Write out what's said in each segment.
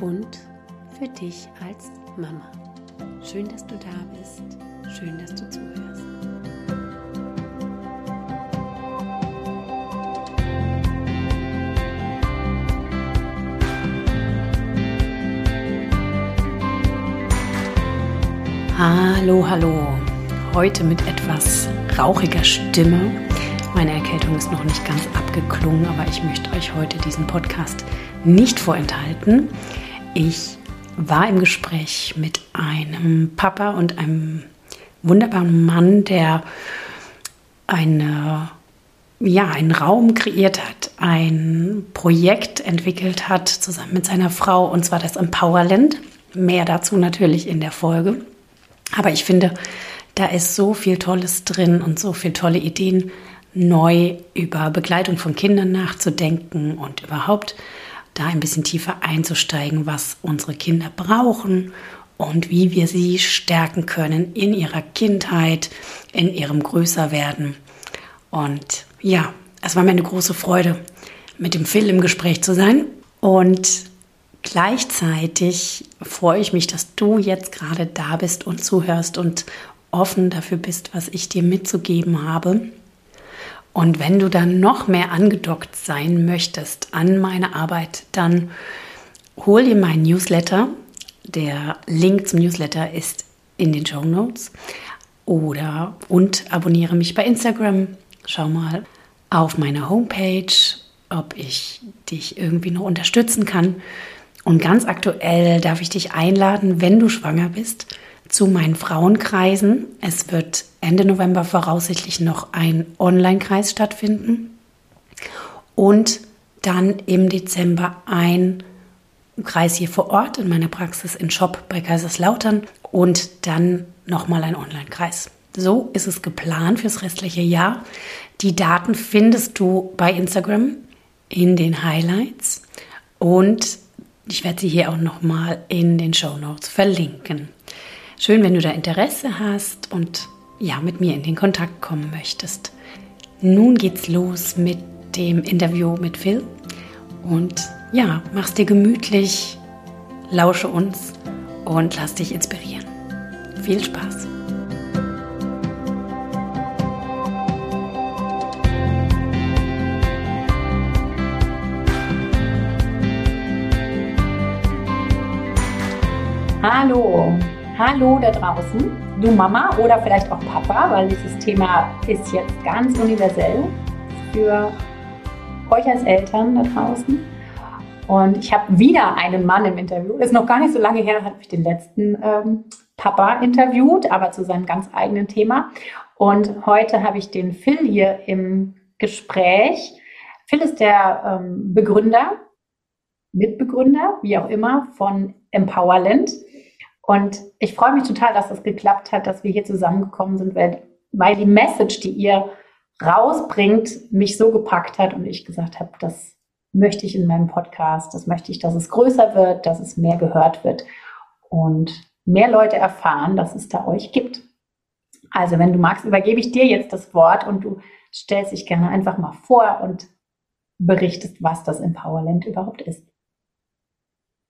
und für dich als Mama. Schön, dass du da bist. Schön, dass du zuhörst. Hallo, hallo. Heute mit etwas rauchiger Stimme meine Erkältung ist noch nicht ganz abgeklungen, aber ich möchte euch heute diesen Podcast nicht vorenthalten. Ich war im Gespräch mit einem Papa und einem wunderbaren Mann, der eine, ja, einen Raum kreiert hat, ein Projekt entwickelt hat, zusammen mit seiner Frau, und zwar das Empowerland. Mehr dazu natürlich in der Folge. Aber ich finde, da ist so viel Tolles drin und so viele tolle Ideen neu über Begleitung von Kindern nachzudenken und überhaupt da ein bisschen tiefer einzusteigen, was unsere Kinder brauchen und wie wir sie stärken können in ihrer Kindheit, in ihrem Größerwerden. Und ja, es war mir eine große Freude, mit dem Phil im Gespräch zu sein. Und gleichzeitig freue ich mich, dass du jetzt gerade da bist und zuhörst und offen dafür bist, was ich dir mitzugeben habe. Und wenn du dann noch mehr angedockt sein möchtest an meine Arbeit, dann hol dir meinen Newsletter. Der Link zum Newsletter ist in den Show Notes. Oder und abonniere mich bei Instagram. Schau mal auf meiner Homepage, ob ich dich irgendwie noch unterstützen kann. Und ganz aktuell darf ich dich einladen, wenn du schwanger bist, zu meinen Frauenkreisen. Es wird Ende November voraussichtlich noch ein Online-Kreis stattfinden und dann im Dezember ein Kreis hier vor Ort in meiner Praxis in Shop bei Kaiserslautern und dann nochmal ein Online-Kreis. So ist es geplant fürs restliche Jahr. Die Daten findest du bei Instagram in den Highlights und ich werde sie hier auch nochmal in den Show Notes verlinken. Schön, wenn du da Interesse hast und ja, mit mir in den Kontakt kommen möchtest. Nun geht's los mit dem Interview mit Phil und ja, mach's dir gemütlich, lausche uns und lass dich inspirieren. Viel Spaß! Hallo, Hallo da draußen, du Mama oder vielleicht auch Papa, weil dieses Thema ist jetzt ganz universell für euch als Eltern da draußen. Und ich habe wieder einen Mann im Interview. Ist noch gar nicht so lange her, habe ich den letzten ähm, Papa interviewt, aber zu seinem ganz eigenen Thema. Und heute habe ich den Phil hier im Gespräch. Phil ist der ähm, Begründer, Mitbegründer, wie auch immer, von Empowerland. Und ich freue mich total, dass das geklappt hat, dass wir hier zusammengekommen sind, weil, weil die Message, die ihr rausbringt, mich so gepackt hat und ich gesagt habe, das möchte ich in meinem Podcast, das möchte ich, dass es größer wird, dass es mehr gehört wird und mehr Leute erfahren, dass es da euch gibt. Also, wenn du magst, übergebe ich dir jetzt das Wort und du stellst dich gerne einfach mal vor und berichtest, was das Empowerland überhaupt ist.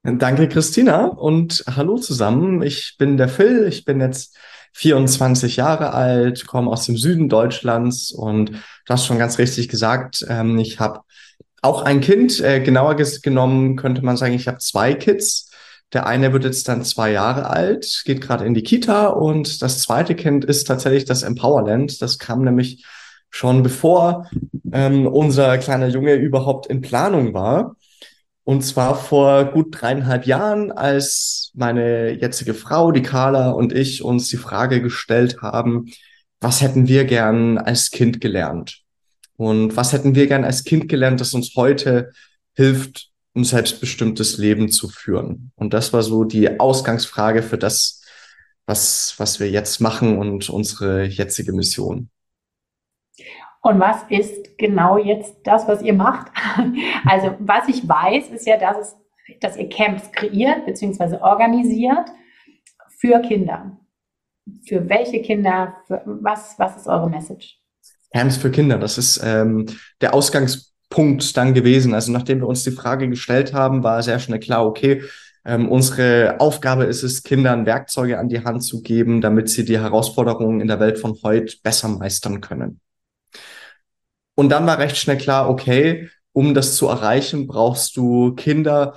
Danke, Christina, und hallo zusammen. Ich bin der Phil, ich bin jetzt 24 Jahre alt, komme aus dem Süden Deutschlands und du hast schon ganz richtig gesagt, ähm, ich habe auch ein Kind, äh, genauer genommen könnte man sagen, ich habe zwei Kids. Der eine wird jetzt dann zwei Jahre alt, geht gerade in die Kita und das zweite Kind ist tatsächlich das Empowerland. Das kam nämlich schon bevor ähm, unser kleiner Junge überhaupt in Planung war. Und zwar vor gut dreieinhalb Jahren, als meine jetzige Frau, die Carla und ich uns die Frage gestellt haben, was hätten wir gern als Kind gelernt? Und was hätten wir gern als Kind gelernt, das uns heute hilft, ein selbstbestimmtes Leben zu führen. Und das war so die Ausgangsfrage für das, was, was wir jetzt machen und unsere jetzige Mission. Und was ist genau jetzt das, was ihr macht? Also, was ich weiß, ist ja, dass, es, dass ihr Camps kreiert bzw. organisiert für Kinder. Für welche Kinder? Für was, was ist eure Message? Camps für Kinder, das ist ähm, der Ausgangspunkt dann gewesen. Also nachdem wir uns die Frage gestellt haben, war sehr schnell klar, okay, ähm, unsere Aufgabe ist es, Kindern Werkzeuge an die Hand zu geben, damit sie die Herausforderungen in der Welt von heute besser meistern können. Und dann war recht schnell klar, okay, um das zu erreichen, brauchst du Kinder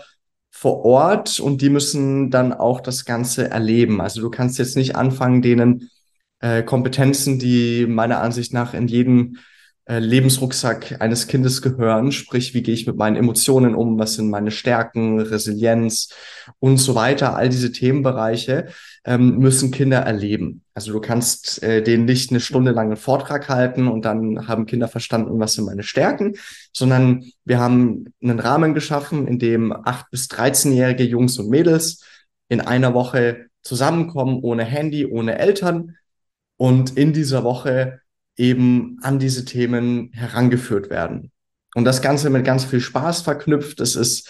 vor Ort und die müssen dann auch das Ganze erleben. Also du kannst jetzt nicht anfangen, denen äh, Kompetenzen, die meiner Ansicht nach in jedem Lebensrucksack eines Kindes gehören. Sprich, wie gehe ich mit meinen Emotionen um? Was sind meine Stärken, Resilienz und so weiter? All diese Themenbereiche ähm, müssen Kinder erleben. Also du kannst äh, denen nicht eine Stunde lang einen Vortrag halten und dann haben Kinder verstanden, was sind meine Stärken, sondern wir haben einen Rahmen geschaffen, in dem acht bis 13-jährige Jungs und Mädels in einer Woche zusammenkommen, ohne Handy, ohne Eltern und in dieser Woche eben an diese Themen herangeführt werden. Und das Ganze mit ganz viel Spaß verknüpft. Es ist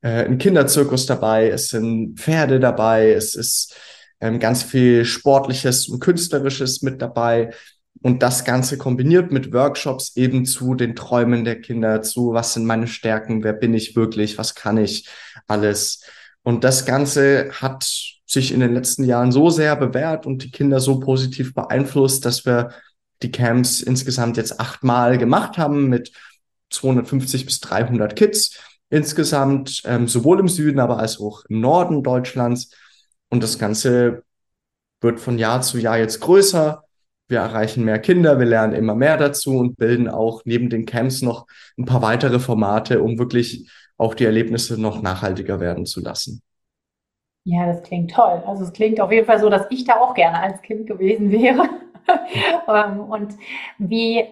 äh, ein Kinderzirkus dabei, es sind Pferde dabei, es ist ähm, ganz viel Sportliches und Künstlerisches mit dabei. Und das Ganze kombiniert mit Workshops eben zu den Träumen der Kinder, zu was sind meine Stärken, wer bin ich wirklich, was kann ich alles. Und das Ganze hat sich in den letzten Jahren so sehr bewährt und die Kinder so positiv beeinflusst, dass wir die Camps insgesamt jetzt achtmal gemacht haben mit 250 bis 300 Kids insgesamt, ähm, sowohl im Süden, aber als auch im Norden Deutschlands. Und das Ganze wird von Jahr zu Jahr jetzt größer. Wir erreichen mehr Kinder, wir lernen immer mehr dazu und bilden auch neben den Camps noch ein paar weitere Formate, um wirklich auch die Erlebnisse noch nachhaltiger werden zu lassen. Ja, das klingt toll. Also es klingt auf jeden Fall so, dass ich da auch gerne als Kind gewesen wäre. Ähm, und wie,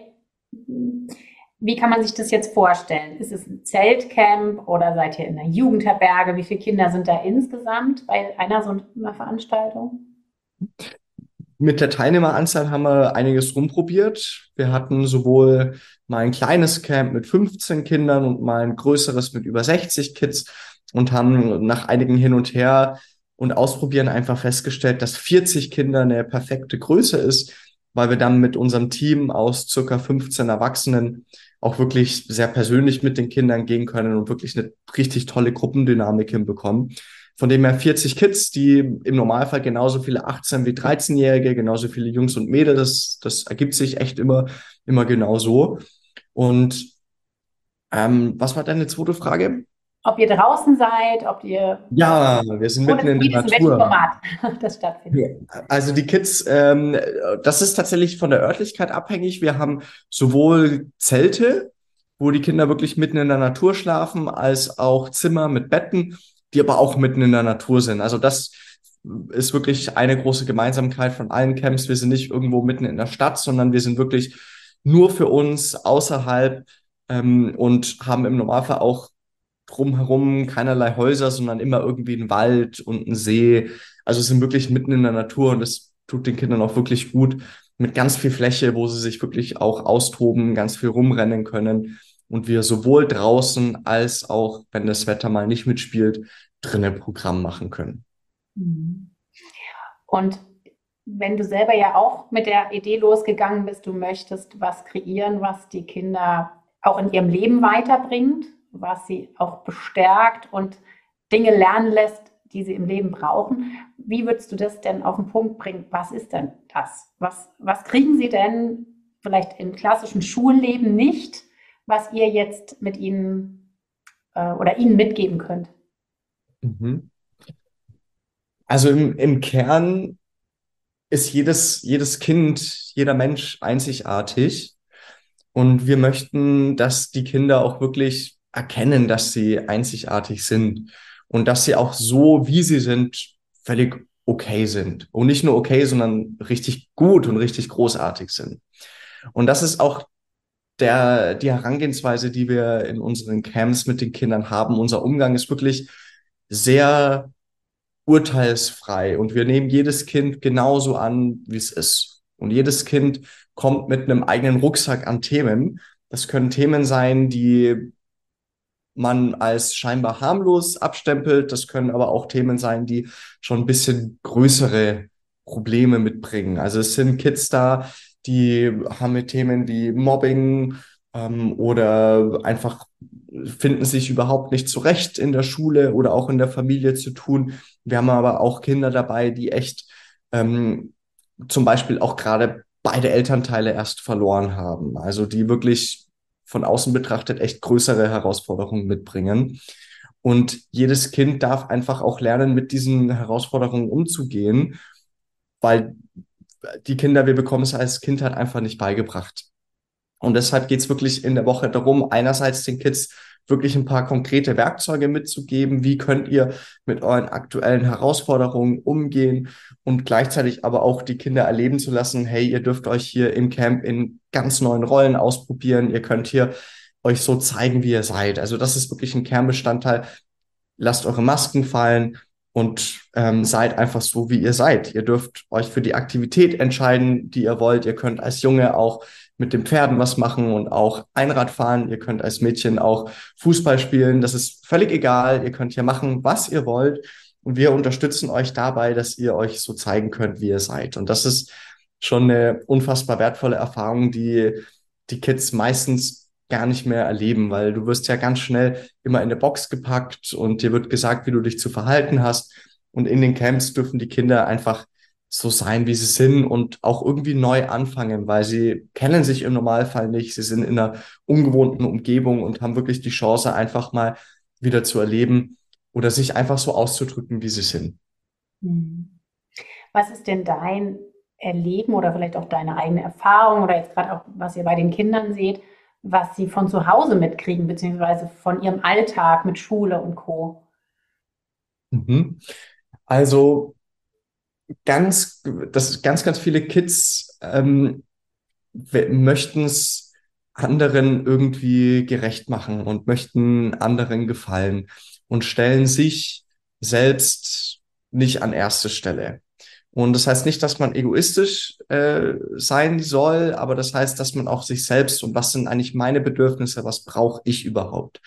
wie kann man sich das jetzt vorstellen? Ist es ein Zeltcamp oder seid ihr in einer Jugendherberge? Wie viele Kinder sind da insgesamt bei einer so einer Veranstaltung? Mit der Teilnehmeranzahl haben wir einiges rumprobiert. Wir hatten sowohl mal ein kleines Camp mit 15 Kindern und mal ein größeres mit über 60 Kids und haben nach einigen Hin und Her und Ausprobieren einfach festgestellt, dass 40 Kinder eine perfekte Größe ist weil wir dann mit unserem Team aus circa 15 Erwachsenen auch wirklich sehr persönlich mit den Kindern gehen können und wirklich eine richtig tolle Gruppendynamik hinbekommen. Von dem her 40 Kids, die im Normalfall genauso viele 18 wie 13-Jährige, genauso viele Jungs und Mädels, das, das ergibt sich echt immer, immer genau so. Und ähm, was war deine zweite Frage? Ob ihr draußen seid, ob ihr. Ja, wir sind mitten in der Natur. Format das stattfindet. Also die Kids, ähm, das ist tatsächlich von der Örtlichkeit abhängig. Wir haben sowohl Zelte, wo die Kinder wirklich mitten in der Natur schlafen, als auch Zimmer mit Betten, die aber auch mitten in der Natur sind. Also das ist wirklich eine große Gemeinsamkeit von allen Camps. Wir sind nicht irgendwo mitten in der Stadt, sondern wir sind wirklich nur für uns außerhalb ähm, und haben im Normalfall auch drumherum keinerlei Häuser, sondern immer irgendwie ein Wald und ein See. Also sind wirklich mitten in der Natur und das tut den Kindern auch wirklich gut mit ganz viel Fläche, wo sie sich wirklich auch austoben, ganz viel rumrennen können und wir sowohl draußen als auch, wenn das Wetter mal nicht mitspielt, drinnen Programm machen können. Mhm. Und wenn du selber ja auch mit der Idee losgegangen bist, du möchtest was kreieren, was die Kinder auch in ihrem Leben weiterbringt, was sie auch bestärkt und Dinge lernen lässt, die sie im Leben brauchen. Wie würdest du das denn auf den Punkt bringen? Was ist denn das? Was, was kriegen sie denn vielleicht im klassischen Schulleben nicht, was ihr jetzt mit ihnen äh, oder ihnen mitgeben könnt? Mhm. Also im, im Kern ist jedes, jedes Kind, jeder Mensch einzigartig. Und wir möchten, dass die Kinder auch wirklich erkennen, dass sie einzigartig sind und dass sie auch so, wie sie sind, völlig okay sind. Und nicht nur okay, sondern richtig gut und richtig großartig sind. Und das ist auch der, die Herangehensweise, die wir in unseren Camps mit den Kindern haben, unser Umgang ist wirklich sehr urteilsfrei und wir nehmen jedes Kind genauso an, wie es ist. Und jedes Kind kommt mit einem eigenen Rucksack an Themen. Das können Themen sein, die man als scheinbar harmlos abstempelt. Das können aber auch Themen sein, die schon ein bisschen größere Probleme mitbringen. Also es sind Kids da, die haben mit Themen wie Mobbing ähm, oder einfach finden sich überhaupt nicht zurecht in der Schule oder auch in der Familie zu tun. Wir haben aber auch Kinder dabei, die echt ähm, zum Beispiel auch gerade beide Elternteile erst verloren haben. Also die wirklich von außen betrachtet echt größere Herausforderungen mitbringen. Und jedes Kind darf einfach auch lernen, mit diesen Herausforderungen umzugehen, weil die Kinder, wir bekommen es als Kind halt einfach nicht beigebracht. Und deshalb geht es wirklich in der Woche darum, einerseits den Kids wirklich ein paar konkrete Werkzeuge mitzugeben. Wie könnt ihr mit euren aktuellen Herausforderungen umgehen und gleichzeitig aber auch die Kinder erleben zu lassen, hey, ihr dürft euch hier im Camp in ganz neuen Rollen ausprobieren. Ihr könnt hier euch so zeigen, wie ihr seid. Also das ist wirklich ein Kernbestandteil. Lasst eure Masken fallen und ähm, seid einfach so, wie ihr seid. Ihr dürft euch für die Aktivität entscheiden, die ihr wollt. Ihr könnt als Junge auch mit den Pferden was machen und auch Einrad fahren. Ihr könnt als Mädchen auch Fußball spielen. Das ist völlig egal. Ihr könnt hier machen, was ihr wollt. Und wir unterstützen euch dabei, dass ihr euch so zeigen könnt, wie ihr seid. Und das ist schon eine unfassbar wertvolle Erfahrung, die die Kids meistens gar nicht mehr erleben, weil du wirst ja ganz schnell immer in eine Box gepackt und dir wird gesagt, wie du dich zu verhalten hast. Und in den Camps dürfen die Kinder einfach so sein, wie sie sind und auch irgendwie neu anfangen, weil sie kennen sich im Normalfall nicht. Sie sind in einer ungewohnten Umgebung und haben wirklich die Chance, einfach mal wieder zu erleben oder sich einfach so auszudrücken, wie sie sind. Hm. Was ist denn dein Erleben oder vielleicht auch deine eigene Erfahrung oder jetzt gerade auch, was ihr bei den Kindern seht, was sie von zu Hause mitkriegen, beziehungsweise von ihrem Alltag mit Schule und Co. Mhm. Also ganz, dass ganz, ganz viele Kids ähm, möchten es anderen irgendwie gerecht machen und möchten anderen gefallen und stellen sich selbst nicht an erste Stelle. Und das heißt nicht, dass man egoistisch äh, sein soll, aber das heißt, dass man auch sich selbst und was sind eigentlich meine Bedürfnisse, was brauche ich überhaupt?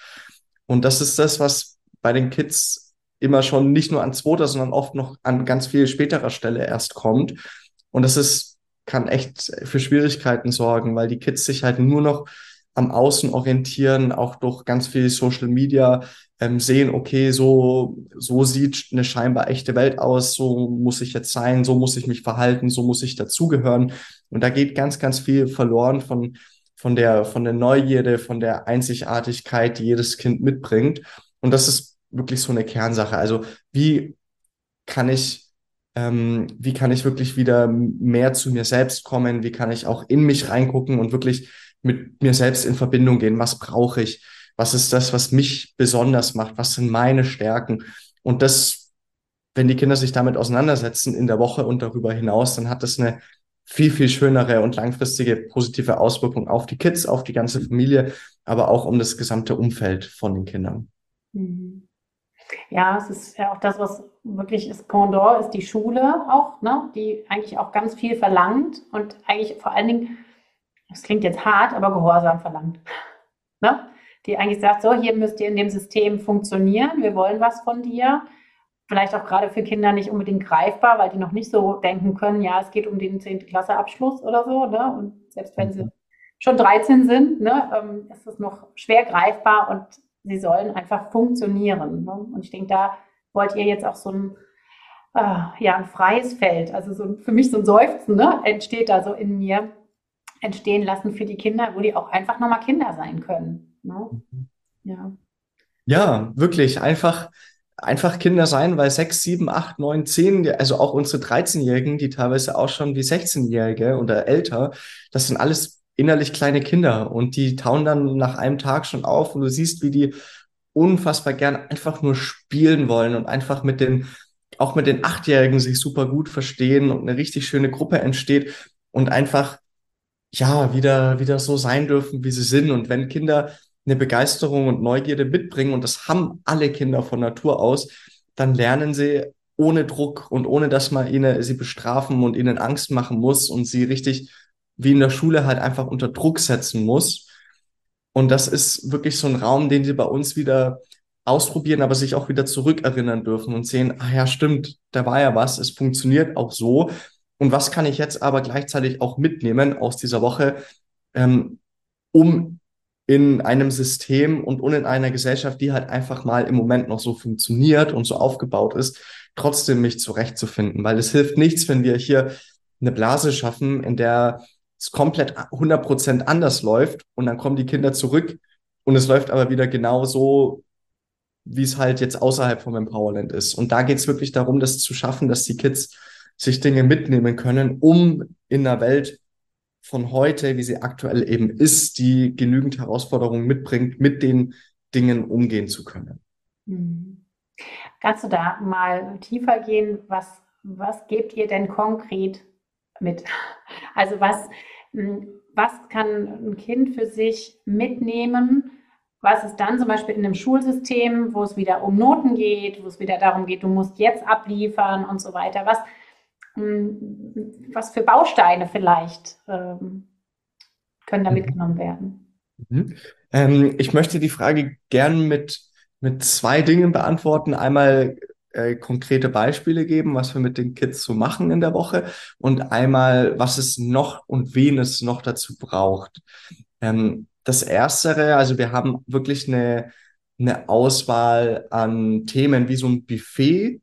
Und das ist das, was bei den Kids immer schon nicht nur an zweiter, sondern oft noch an ganz viel späterer Stelle erst kommt. Und das ist, kann echt für Schwierigkeiten sorgen, weil die Kids sich halt nur noch am Außen orientieren, auch durch ganz viel Social Media ähm, sehen, okay, so, so sieht eine scheinbar echte Welt aus, so muss ich jetzt sein, so muss ich mich verhalten, so muss ich dazugehören. Und da geht ganz, ganz viel verloren von, von der, von der Neugierde, von der Einzigartigkeit, die jedes Kind mitbringt. Und das ist wirklich so eine Kernsache. Also wie kann ich, ähm, wie kann ich wirklich wieder mehr zu mir selbst kommen? Wie kann ich auch in mich reingucken und wirklich mit mir selbst in Verbindung gehen? Was brauche ich? Was ist das, was mich besonders macht? Was sind meine Stärken? Und das, wenn die Kinder sich damit auseinandersetzen in der Woche und darüber hinaus, dann hat das eine viel, viel schönere und langfristige positive Auswirkung auf die Kids, auf die ganze Familie, aber auch um das gesamte Umfeld von den Kindern. Mhm. Ja, es ist ja auch das, was wirklich ist Pendant, ist die Schule auch, ne? die eigentlich auch ganz viel verlangt und eigentlich vor allen Dingen, das klingt jetzt hart, aber Gehorsam verlangt. ne? Die eigentlich sagt, so, hier müsst ihr in dem System funktionieren, wir wollen was von dir. Vielleicht auch gerade für Kinder nicht unbedingt greifbar, weil die noch nicht so denken können, ja, es geht um den 10. Klasse Abschluss oder so. Ne? Und selbst wenn sie mhm. schon 13 sind, ne, ähm, ist es noch schwer greifbar und sie sollen einfach funktionieren. Ne? Und ich denke, da wollt ihr jetzt auch so ein, äh, ja, ein freies Feld, also so für mich so ein Seufzen, ne, entsteht da so in mir, entstehen lassen für die Kinder, wo die auch einfach nochmal Kinder sein können. Ne? Ja. Ja, wirklich, einfach, einfach Kinder sein, weil sechs, sieben, acht, neun, zehn, also auch unsere 13-Jährigen, die teilweise auch schon wie 16-Jährige oder älter, das sind alles innerlich kleine Kinder und die tauen dann nach einem Tag schon auf und du siehst, wie die unfassbar gern einfach nur spielen wollen und einfach mit den, auch mit den Achtjährigen sich super gut verstehen und eine richtig schöne Gruppe entsteht und einfach ja, wieder, wieder so sein dürfen, wie sie sind. Und wenn Kinder eine Begeisterung und Neugierde mitbringen, und das haben alle Kinder von Natur aus, dann lernen sie ohne Druck und ohne, dass man ihnen sie bestrafen und ihnen Angst machen muss und sie richtig wie in der Schule halt einfach unter Druck setzen muss. Und das ist wirklich so ein Raum, den sie bei uns wieder ausprobieren, aber sich auch wieder zurückerinnern dürfen und sehen, ah ja, stimmt, da war ja was, es funktioniert auch so. Und was kann ich jetzt aber gleichzeitig auch mitnehmen aus dieser Woche, ähm, um in einem System und, und in einer Gesellschaft, die halt einfach mal im Moment noch so funktioniert und so aufgebaut ist, trotzdem mich zurechtzufinden. Weil es hilft nichts, wenn wir hier eine Blase schaffen, in der es komplett 100% anders läuft und dann kommen die Kinder zurück und es läuft aber wieder genau so, wie es halt jetzt außerhalb vom Empowerland ist. Und da geht es wirklich darum, das zu schaffen, dass die Kids sich Dinge mitnehmen können, um in einer Welt von heute, wie sie aktuell eben ist, die genügend Herausforderungen mitbringt, mit den Dingen umgehen zu können. Mhm. Kannst du da mal tiefer gehen? Was, was gebt ihr denn konkret mit? Also was, hm, was kann ein Kind für sich mitnehmen? Was ist dann zum Beispiel in einem Schulsystem, wo es wieder um Noten geht, wo es wieder darum geht, du musst jetzt abliefern und so weiter? Was, hm, was für Bausteine vielleicht ähm, können da mhm. mitgenommen werden? Mhm. Ähm, ich möchte die Frage gern mit, mit zwei Dingen beantworten. Einmal äh, konkrete Beispiele geben, was wir mit den Kids so machen in der Woche und einmal, was es noch und wen es noch dazu braucht. Ähm, das Erstere, also wir haben wirklich eine, eine Auswahl an Themen wie so ein Buffet,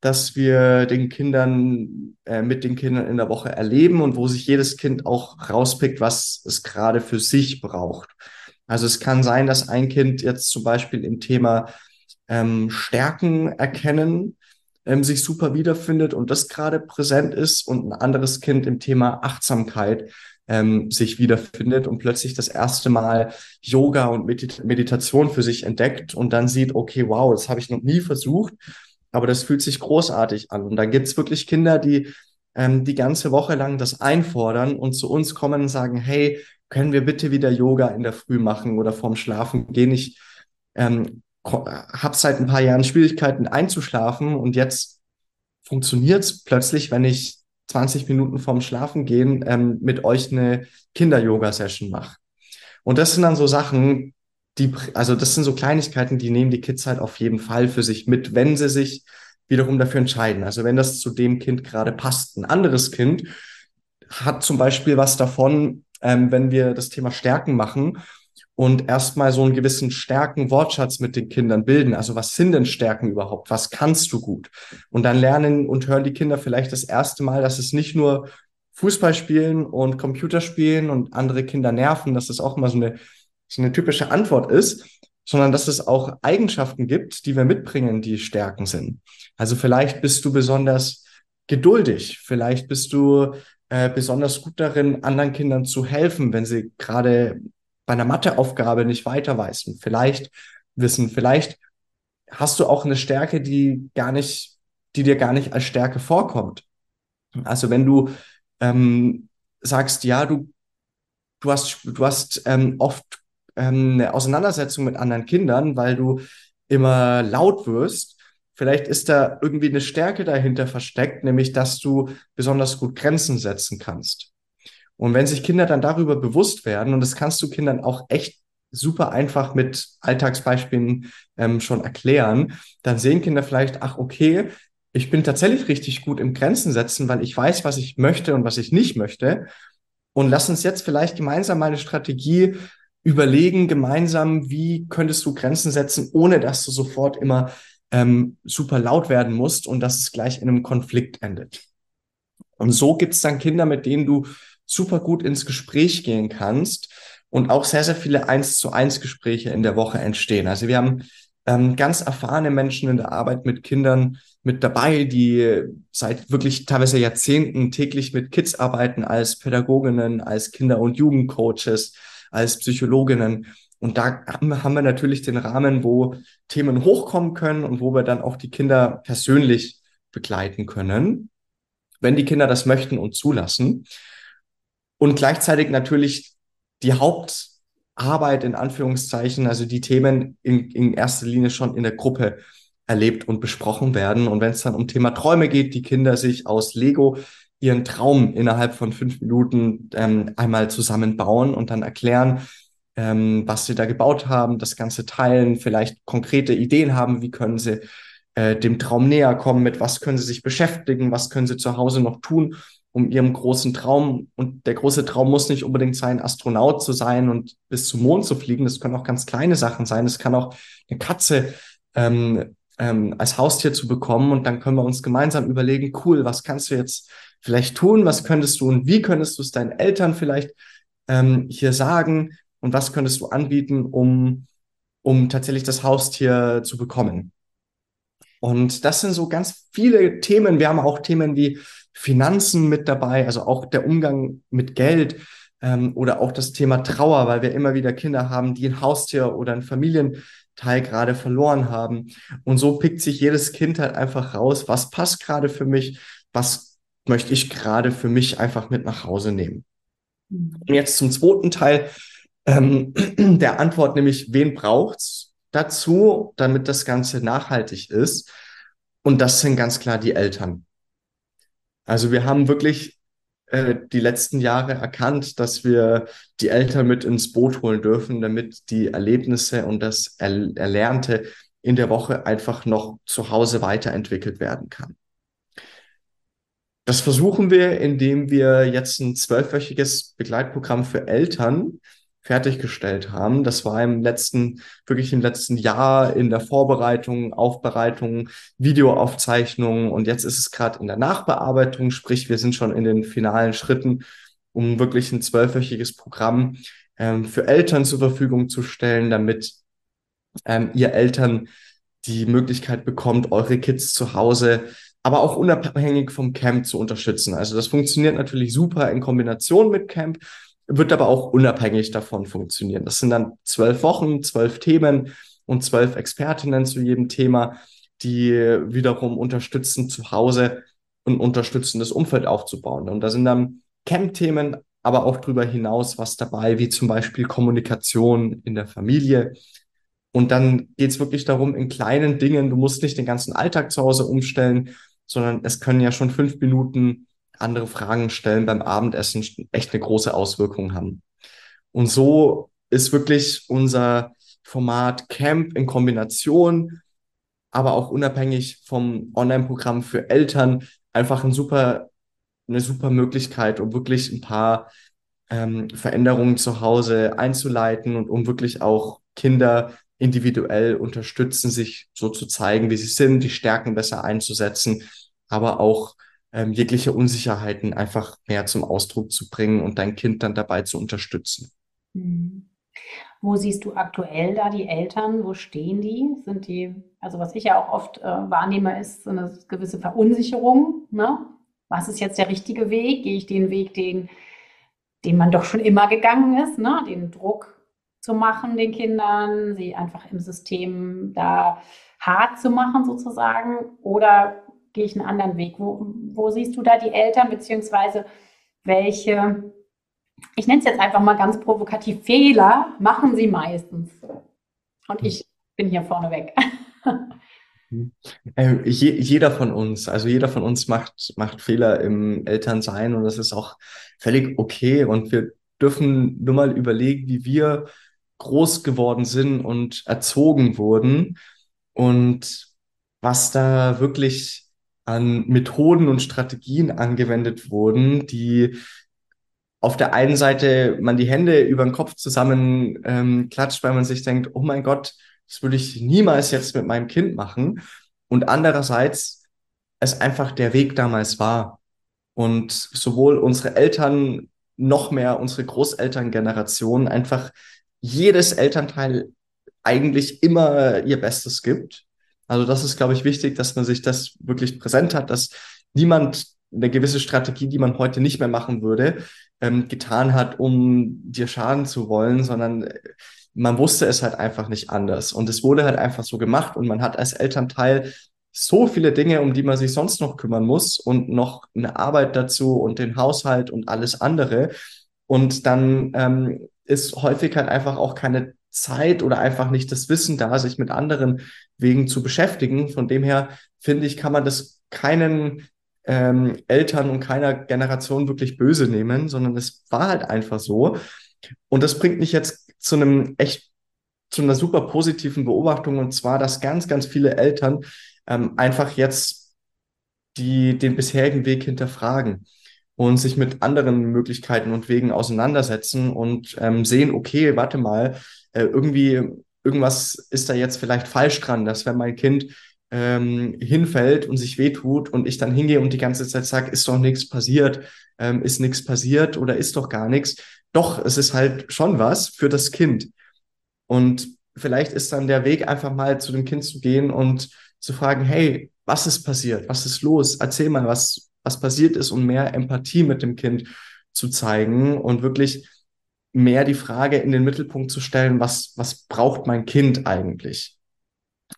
dass wir den Kindern, äh, mit den Kindern in der Woche erleben und wo sich jedes Kind auch rauspickt, was es gerade für sich braucht. Also es kann sein, dass ein Kind jetzt zum Beispiel im Thema ähm, Stärken erkennen ähm, sich super wiederfindet und das gerade präsent ist und ein anderes Kind im Thema Achtsamkeit ähm, sich wiederfindet und plötzlich das erste Mal Yoga und Medit Meditation für sich entdeckt und dann sieht, okay, wow, das habe ich noch nie versucht aber das fühlt sich großartig an. Und dann gibt es wirklich Kinder, die ähm, die ganze Woche lang das einfordern und zu uns kommen und sagen, hey, können wir bitte wieder Yoga in der Früh machen oder vorm Schlafen gehen? Ich ähm, habe seit ein paar Jahren Schwierigkeiten einzuschlafen und jetzt funktioniert es plötzlich, wenn ich 20 Minuten vorm Schlafen gehen ähm, mit euch eine Kinder-Yoga-Session mache. Und das sind dann so Sachen, die, also das sind so Kleinigkeiten, die nehmen die Kids halt auf jeden Fall für sich mit, wenn sie sich wiederum dafür entscheiden. Also wenn das zu dem Kind gerade passt. Ein anderes Kind hat zum Beispiel was davon, ähm, wenn wir das Thema Stärken machen und erstmal so einen gewissen Stärken-Wortschatz mit den Kindern bilden. Also was sind denn Stärken überhaupt? Was kannst du gut? Und dann lernen und hören die Kinder vielleicht das erste Mal, dass es nicht nur Fußball spielen und Computerspielen und andere Kinder nerven, dass das auch immer so eine so eine typische Antwort ist, sondern dass es auch Eigenschaften gibt, die wir mitbringen, die Stärken sind. Also vielleicht bist du besonders geduldig, vielleicht bist du äh, besonders gut darin, anderen Kindern zu helfen, wenn sie gerade bei einer Matheaufgabe nicht weiter weißen. Vielleicht wissen, vielleicht hast du auch eine Stärke, die gar nicht, die dir gar nicht als Stärke vorkommt. Also wenn du ähm, sagst, ja, du, du hast, du hast ähm, oft ähm, eine Auseinandersetzung mit anderen Kindern, weil du immer laut wirst. Vielleicht ist da irgendwie eine Stärke dahinter versteckt, nämlich dass du besonders gut Grenzen setzen kannst. Und wenn sich Kinder dann darüber bewusst werden, und das kannst du Kindern auch echt super einfach mit Alltagsbeispielen ähm, schon erklären, dann sehen Kinder vielleicht, ach okay, ich bin tatsächlich richtig gut im Grenzen setzen, weil ich weiß, was ich möchte und was ich nicht möchte. Und lass uns jetzt vielleicht gemeinsam mal eine Strategie überlegen gemeinsam, wie könntest du Grenzen setzen, ohne dass du sofort immer ähm, super laut werden musst und dass es gleich in einem Konflikt endet. Und so gibt's dann Kinder, mit denen du super gut ins Gespräch gehen kannst und auch sehr, sehr viele eins zu eins Gespräche in der Woche entstehen. Also wir haben ähm, ganz erfahrene Menschen in der Arbeit mit Kindern mit dabei, die seit wirklich teilweise Jahrzehnten täglich mit Kids arbeiten als Pädagoginnen, als Kinder- und Jugendcoaches, als Psychologinnen. Und da haben wir natürlich den Rahmen, wo Themen hochkommen können und wo wir dann auch die Kinder persönlich begleiten können, wenn die Kinder das möchten und zulassen. Und gleichzeitig natürlich die Hauptarbeit in Anführungszeichen, also die Themen in, in erster Linie schon in der Gruppe erlebt und besprochen werden. Und wenn es dann um Thema Träume geht, die Kinder sich aus Lego ihren Traum innerhalb von fünf Minuten ähm, einmal zusammenbauen und dann erklären, ähm, was sie da gebaut haben, das Ganze teilen, vielleicht konkrete Ideen haben, wie können sie äh, dem Traum näher kommen, mit was können sie sich beschäftigen, was können sie zu Hause noch tun, um ihrem großen Traum, und der große Traum muss nicht unbedingt sein, Astronaut zu sein und bis zum Mond zu fliegen, das können auch ganz kleine Sachen sein, es kann auch eine Katze ähm, ähm, als Haustier zu bekommen. Und dann können wir uns gemeinsam überlegen, cool, was kannst du jetzt vielleicht tun, was könntest du und wie könntest du es deinen Eltern vielleicht ähm, hier sagen? Und was könntest du anbieten, um, um tatsächlich das Haustier zu bekommen. Und das sind so ganz viele Themen. Wir haben auch Themen wie Finanzen mit dabei, also auch der Umgang mit Geld ähm, oder auch das Thema Trauer, weil wir immer wieder Kinder haben, die ein Haustier oder ein Familienteil gerade verloren haben. Und so pickt sich jedes Kind halt einfach raus, was passt gerade für mich, was möchte ich gerade für mich einfach mit nach Hause nehmen. Und jetzt zum zweiten Teil ähm, der Antwort, nämlich wen braucht's dazu, damit das Ganze nachhaltig ist? Und das sind ganz klar die Eltern. Also wir haben wirklich äh, die letzten Jahre erkannt, dass wir die Eltern mit ins Boot holen dürfen, damit die Erlebnisse und das er Erlernte in der Woche einfach noch zu Hause weiterentwickelt werden kann. Das versuchen wir, indem wir jetzt ein zwölfwöchiges Begleitprogramm für Eltern fertiggestellt haben. Das war im letzten, wirklich im letzten Jahr in der Vorbereitung, Aufbereitung, Videoaufzeichnung und jetzt ist es gerade in der Nachbearbeitung, sprich wir sind schon in den finalen Schritten, um wirklich ein zwölfwöchiges Programm ähm, für Eltern zur Verfügung zu stellen, damit ähm, ihr Eltern die Möglichkeit bekommt, eure Kids zu Hause aber auch unabhängig vom Camp zu unterstützen. Also das funktioniert natürlich super in Kombination mit Camp, wird aber auch unabhängig davon funktionieren. Das sind dann zwölf Wochen, zwölf Themen und zwölf Expertinnen zu jedem Thema, die wiederum unterstützen, zu Hause ein unterstützendes Umfeld aufzubauen. Und da sind dann Camp-Themen, aber auch darüber hinaus was dabei, wie zum Beispiel Kommunikation in der Familie. Und dann geht es wirklich darum, in kleinen Dingen, du musst nicht den ganzen Alltag zu Hause umstellen, sondern es können ja schon fünf Minuten andere Fragen stellen beim Abendessen echt eine große Auswirkung haben. Und so ist wirklich unser Format Camp in Kombination, aber auch unabhängig vom Online-Programm für Eltern einfach ein super, eine super Möglichkeit, um wirklich ein paar ähm, Veränderungen zu Hause einzuleiten und um wirklich auch Kinder individuell unterstützen, sich so zu zeigen, wie sie sind, die Stärken besser einzusetzen, aber auch ähm, jegliche Unsicherheiten einfach mehr zum Ausdruck zu bringen und dein Kind dann dabei zu unterstützen. Mhm. Wo siehst du aktuell da die Eltern? Wo stehen die? Sind die, also was ich ja auch oft äh, wahrnehme, ist so eine gewisse Verunsicherung. Ne? Was ist jetzt der richtige Weg? Gehe ich den Weg, den, den man doch schon immer gegangen ist, ne? den Druck zu machen den Kindern, sie einfach im System da hart zu machen sozusagen? Oder gehe ich einen anderen Weg? Wo, wo siehst du da die Eltern, beziehungsweise welche, ich nenne es jetzt einfach mal ganz provokativ, Fehler machen sie meistens? Und ich bin hier vorneweg. Äh, je, jeder von uns, also jeder von uns macht, macht Fehler im Elternsein und das ist auch völlig okay. Und wir dürfen nur mal überlegen, wie wir groß geworden sind und erzogen wurden und was da wirklich an Methoden und Strategien angewendet wurden, die auf der einen Seite man die Hände über den Kopf zusammen ähm, klatscht, weil man sich denkt, oh mein Gott, das würde ich niemals jetzt mit meinem Kind machen. Und andererseits es einfach der Weg damals war. Und sowohl unsere Eltern noch mehr unsere Großelterngeneration einfach jedes Elternteil eigentlich immer ihr Bestes gibt also das ist, glaube ich, wichtig, dass man sich das wirklich präsent hat, dass niemand eine gewisse Strategie, die man heute nicht mehr machen würde, ähm, getan hat, um dir schaden zu wollen, sondern äh, man wusste es halt einfach nicht anders. Und es wurde halt einfach so gemacht und man hat als Elternteil so viele Dinge, um die man sich sonst noch kümmern muss und noch eine Arbeit dazu und den Haushalt und alles andere. Und dann ähm, ist häufig halt einfach auch keine Zeit oder einfach nicht das Wissen da, sich mit anderen Wegen zu beschäftigen. Von dem her finde ich, kann man das keinen ähm, Eltern und keiner Generation wirklich böse nehmen, sondern es war halt einfach so. Und das bringt mich jetzt zu einem echt, zu einer super positiven Beobachtung und zwar, dass ganz, ganz viele Eltern ähm, einfach jetzt die, den bisherigen Weg hinterfragen und sich mit anderen Möglichkeiten und Wegen auseinandersetzen und ähm, sehen, okay, warte mal, äh, irgendwie, irgendwas ist da jetzt vielleicht falsch dran, dass wenn mein Kind ähm, hinfällt und sich wehtut und ich dann hingehe und die ganze Zeit sage, ist doch nichts passiert, ähm, ist nichts passiert oder ist doch gar nichts. Doch, es ist halt schon was für das Kind. Und vielleicht ist dann der Weg einfach mal zu dem Kind zu gehen und zu fragen, hey, was ist passiert? Was ist los? Erzähl mal, was, was passiert ist und mehr Empathie mit dem Kind zu zeigen und wirklich mehr die Frage in den Mittelpunkt zu stellen, was, was braucht mein Kind eigentlich?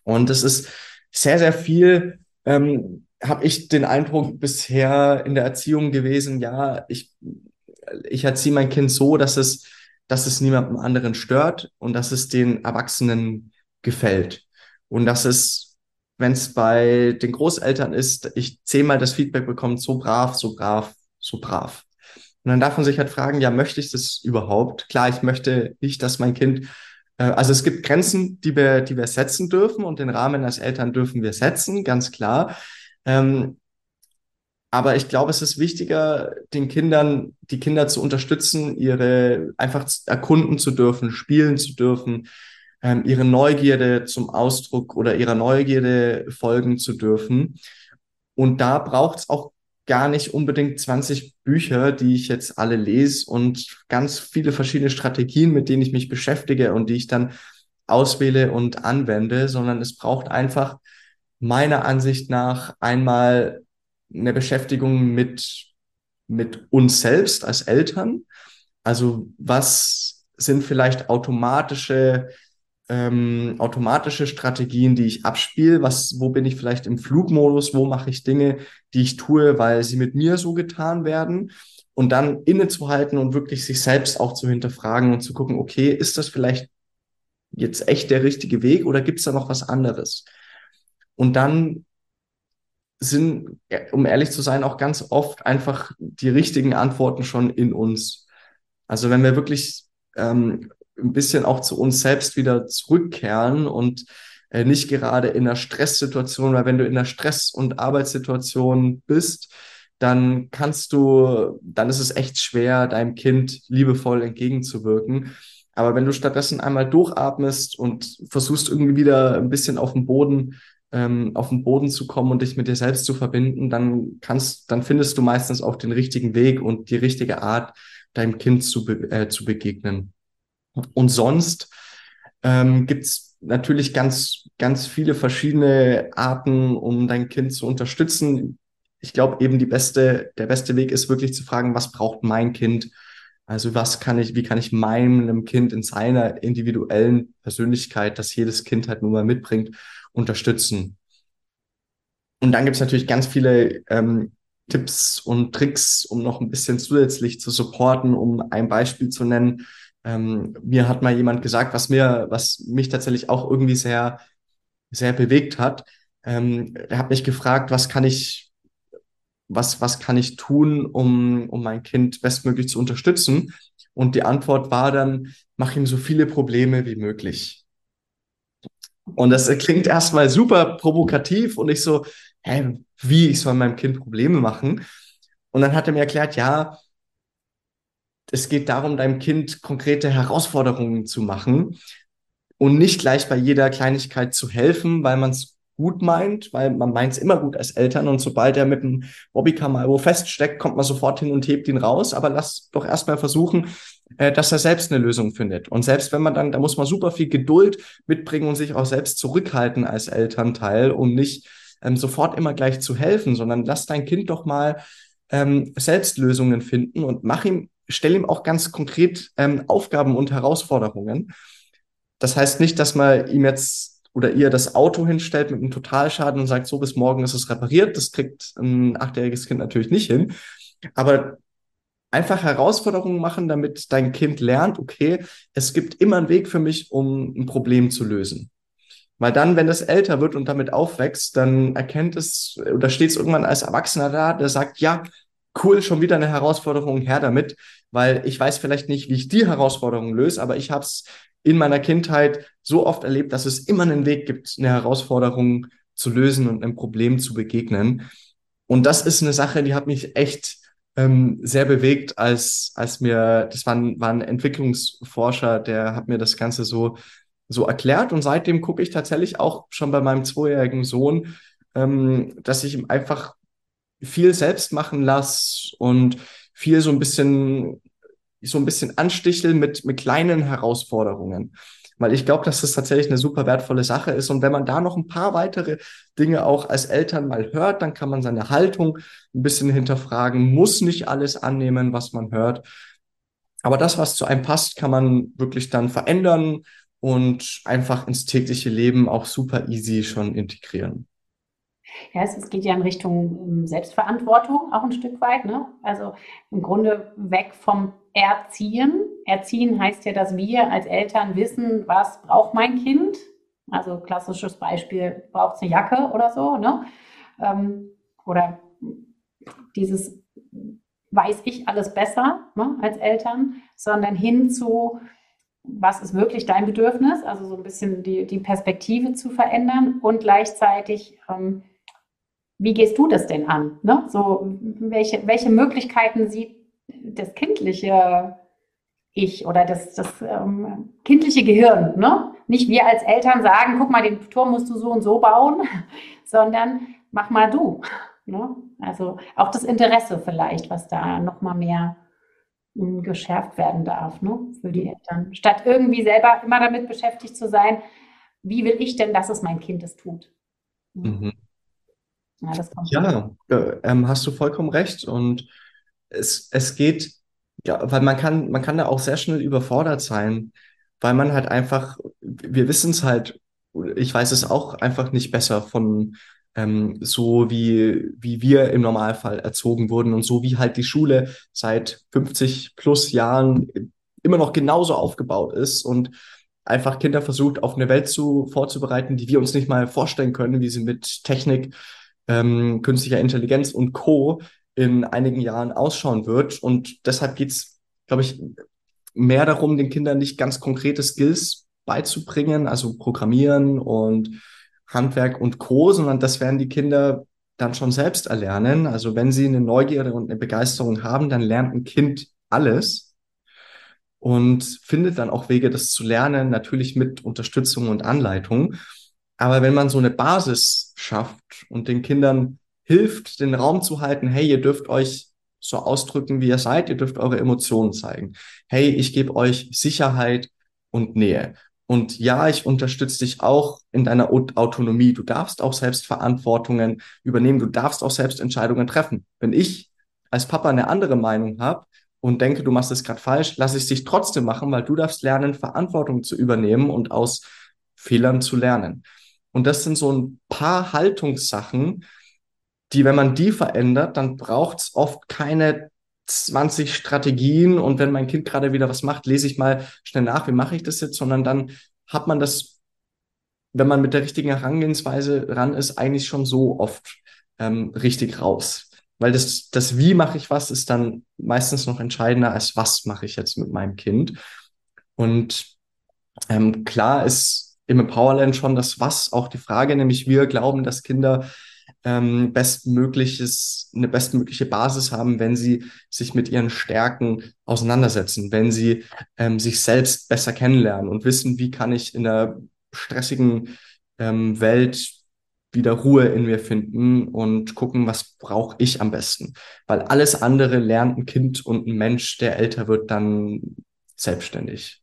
Und es ist sehr, sehr viel, ähm, habe ich den Eindruck bisher in der Erziehung gewesen, ja, ich, ich erziehe mein Kind so, dass es, dass es niemandem anderen stört und dass es den Erwachsenen gefällt. Und dass es wenn es bei den Großeltern ist, ich zehnmal das Feedback bekomme, so brav, so brav, so brav. Und dann darf man sich halt fragen, ja, möchte ich das überhaupt? Klar, ich möchte nicht, dass mein Kind, äh, also es gibt Grenzen, die wir, die wir setzen dürfen und den Rahmen als Eltern dürfen wir setzen, ganz klar. Ähm, aber ich glaube, es ist wichtiger, den Kindern, die Kinder zu unterstützen, ihre einfach erkunden zu dürfen, spielen zu dürfen, ähm, ihre Neugierde zum Ausdruck oder ihrer Neugierde folgen zu dürfen. Und da braucht es auch gar nicht unbedingt 20 Bücher, die ich jetzt alle lese und ganz viele verschiedene Strategien, mit denen ich mich beschäftige und die ich dann auswähle und anwende, sondern es braucht einfach meiner Ansicht nach einmal eine Beschäftigung mit, mit uns selbst als Eltern. Also was sind vielleicht automatische ähm, automatische Strategien, die ich abspiele. Was, wo bin ich vielleicht im Flugmodus? Wo mache ich Dinge, die ich tue, weil sie mit mir so getan werden? Und dann innezuhalten und wirklich sich selbst auch zu hinterfragen und zu gucken, okay, ist das vielleicht jetzt echt der richtige Weg oder gibt es da noch was anderes? Und dann sind, um ehrlich zu sein, auch ganz oft einfach die richtigen Antworten schon in uns. Also wenn wir wirklich ähm, ein bisschen auch zu uns selbst wieder zurückkehren und äh, nicht gerade in einer Stresssituation, weil wenn du in einer Stress- und Arbeitssituation bist, dann kannst du, dann ist es echt schwer, deinem Kind liebevoll entgegenzuwirken. Aber wenn du stattdessen einmal durchatmest und versuchst irgendwie wieder ein bisschen auf den Boden, ähm, auf den Boden zu kommen und dich mit dir selbst zu verbinden, dann kannst, dann findest du meistens auch den richtigen Weg und die richtige Art, deinem Kind zu, be äh, zu begegnen. Und sonst ähm, gibt es natürlich ganz, ganz viele verschiedene Arten, um dein Kind zu unterstützen. Ich glaube eben die beste, der beste Weg ist wirklich zu fragen, was braucht mein Kind? Also was kann ich, wie kann ich meinem Kind in seiner individuellen Persönlichkeit, das jedes Kind halt nun mal mitbringt, unterstützen? Und dann gibt es natürlich ganz viele ähm, Tipps und Tricks, um noch ein bisschen zusätzlich zu supporten, um ein Beispiel zu nennen. Ähm, mir hat mal jemand gesagt, was mir, was mich tatsächlich auch irgendwie sehr, sehr bewegt hat. Ähm, er hat mich gefragt, was kann ich, was, was kann ich tun, um, um mein Kind bestmöglich zu unterstützen? Und die Antwort war dann, mach ihm so viele Probleme wie möglich. Und das klingt erstmal super provokativ und ich so, hä, wie, ich soll meinem Kind Probleme machen? Und dann hat er mir erklärt, ja, es geht darum, deinem Kind konkrete Herausforderungen zu machen und nicht gleich bei jeder Kleinigkeit zu helfen, weil man es gut meint, weil man meint es immer gut als Eltern und sobald er mit dem Bobbycar mal wo feststeckt, kommt man sofort hin und hebt ihn raus, aber lass doch erstmal versuchen, äh, dass er selbst eine Lösung findet. Und selbst wenn man dann, da muss man super viel Geduld mitbringen und sich auch selbst zurückhalten als Elternteil, um nicht ähm, sofort immer gleich zu helfen, sondern lass dein Kind doch mal ähm, selbst Lösungen finden und mach ihm stelle ihm auch ganz konkret ähm, Aufgaben und Herausforderungen. Das heißt nicht, dass man ihm jetzt oder ihr das Auto hinstellt mit einem Totalschaden und sagt, so bis morgen ist es repariert. Das kriegt ein achtjähriges Kind natürlich nicht hin. Aber einfach Herausforderungen machen, damit dein Kind lernt, okay, es gibt immer einen Weg für mich, um ein Problem zu lösen. Weil dann, wenn es älter wird und damit aufwächst, dann erkennt es oder steht es irgendwann als Erwachsener da, der sagt, ja, cool, schon wieder eine Herausforderung, her damit, weil ich weiß vielleicht nicht, wie ich die Herausforderung löse, aber ich habe es in meiner Kindheit so oft erlebt, dass es immer einen Weg gibt, eine Herausforderung zu lösen und einem Problem zu begegnen. Und das ist eine Sache, die hat mich echt ähm, sehr bewegt, als, als mir, das war ein, war ein Entwicklungsforscher, der hat mir das Ganze so, so erklärt. Und seitdem gucke ich tatsächlich auch schon bei meinem zweijährigen Sohn, ähm, dass ich ihm einfach viel selbst machen lasse und viel so ein bisschen, so ein bisschen ansticheln mit, mit kleinen Herausforderungen. Weil ich glaube, dass das tatsächlich eine super wertvolle Sache ist. Und wenn man da noch ein paar weitere Dinge auch als Eltern mal hört, dann kann man seine Haltung ein bisschen hinterfragen, muss nicht alles annehmen, was man hört. Aber das, was zu einem passt, kann man wirklich dann verändern und einfach ins tägliche Leben auch super easy schon integrieren. Ja, es, es, geht ja in Richtung ähm, Selbstverantwortung auch ein Stück weit. Ne? Also im Grunde weg vom Erziehen. Erziehen heißt ja, dass wir als Eltern wissen, was braucht mein Kind. Also klassisches Beispiel, braucht es eine Jacke oder so. Ne? Ähm, oder dieses weiß ich alles besser ne, als Eltern, sondern hin zu, was ist wirklich dein Bedürfnis, also so ein bisschen die, die Perspektive zu verändern und gleichzeitig ähm, wie gehst du das denn an? Ne? So, welche, welche Möglichkeiten sieht das kindliche Ich oder das, das ähm, kindliche Gehirn? Ne? Nicht wir als Eltern sagen, guck mal, den Turm musst du so und so bauen, sondern mach mal du. Ne? Also auch das Interesse vielleicht, was da nochmal mehr hm, geschärft werden darf ne? für die Eltern. Statt irgendwie selber immer damit beschäftigt zu sein, wie will ich denn, dass es mein Kind es tut? Mhm. Ja, das kommt ja äh, ähm, hast du vollkommen recht. Und es, es geht, ja, weil man kann, man kann da auch sehr schnell überfordert sein, weil man halt einfach, wir wissen es halt, ich weiß es auch einfach nicht besser von ähm, so wie, wie wir im Normalfall erzogen wurden und so wie halt die Schule seit 50 plus Jahren immer noch genauso aufgebaut ist und einfach Kinder versucht, auf eine Welt zu vorzubereiten, die wir uns nicht mal vorstellen können, wie sie mit Technik ähm, künstlicher Intelligenz und Co. in einigen Jahren ausschauen wird. Und deshalb geht es, glaube ich, mehr darum, den Kindern nicht ganz konkrete Skills beizubringen, also Programmieren und Handwerk und Co., sondern das werden die Kinder dann schon selbst erlernen. Also wenn sie eine Neugierde und eine Begeisterung haben, dann lernt ein Kind alles und findet dann auch Wege, das zu lernen, natürlich mit Unterstützung und Anleitung. Aber wenn man so eine Basis schafft und den Kindern hilft, den Raum zu halten, hey, ihr dürft euch so ausdrücken, wie ihr seid, ihr dürft eure Emotionen zeigen. Hey, ich gebe euch Sicherheit und Nähe. Und ja, ich unterstütze dich auch in deiner Autonomie. Du darfst auch selbst Verantwortungen übernehmen. Du darfst auch selbst Entscheidungen treffen. Wenn ich als Papa eine andere Meinung habe und denke, du machst es gerade falsch, lasse ich dich trotzdem machen, weil du darfst lernen, Verantwortung zu übernehmen und aus Fehlern zu lernen. Und das sind so ein paar Haltungssachen, die, wenn man die verändert, dann braucht es oft keine 20 Strategien und wenn mein Kind gerade wieder was macht, lese ich mal schnell nach, wie mache ich das jetzt, sondern dann hat man das, wenn man mit der richtigen Herangehensweise ran ist, eigentlich schon so oft ähm, richtig raus. Weil das, das Wie mache ich was ist dann meistens noch entscheidender als was mache ich jetzt mit meinem Kind. Und ähm, klar ist im Empowerland schon das Was, auch die Frage, nämlich wir glauben, dass Kinder ähm, bestmögliches, eine bestmögliche Basis haben, wenn sie sich mit ihren Stärken auseinandersetzen, wenn sie ähm, sich selbst besser kennenlernen und wissen, wie kann ich in einer stressigen ähm, Welt wieder Ruhe in mir finden und gucken, was brauche ich am besten. Weil alles andere lernt ein Kind und ein Mensch, der älter wird, dann selbstständig.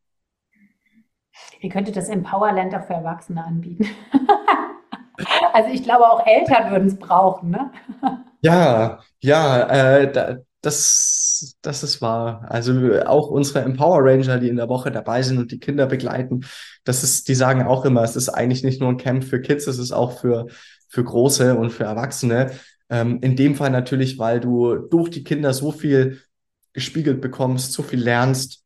Ihr könntet das Empowerland auch für Erwachsene anbieten. also ich glaube, auch Eltern würden es brauchen, ne? ja, ja, äh, da, das, das ist wahr. Also auch unsere Empower Ranger, die in der Woche dabei sind und die Kinder begleiten, das ist, die sagen auch immer, es ist eigentlich nicht nur ein Camp für Kids, es ist auch für, für Große und für Erwachsene. Ähm, in dem Fall natürlich, weil du durch die Kinder so viel gespiegelt bekommst, so viel lernst,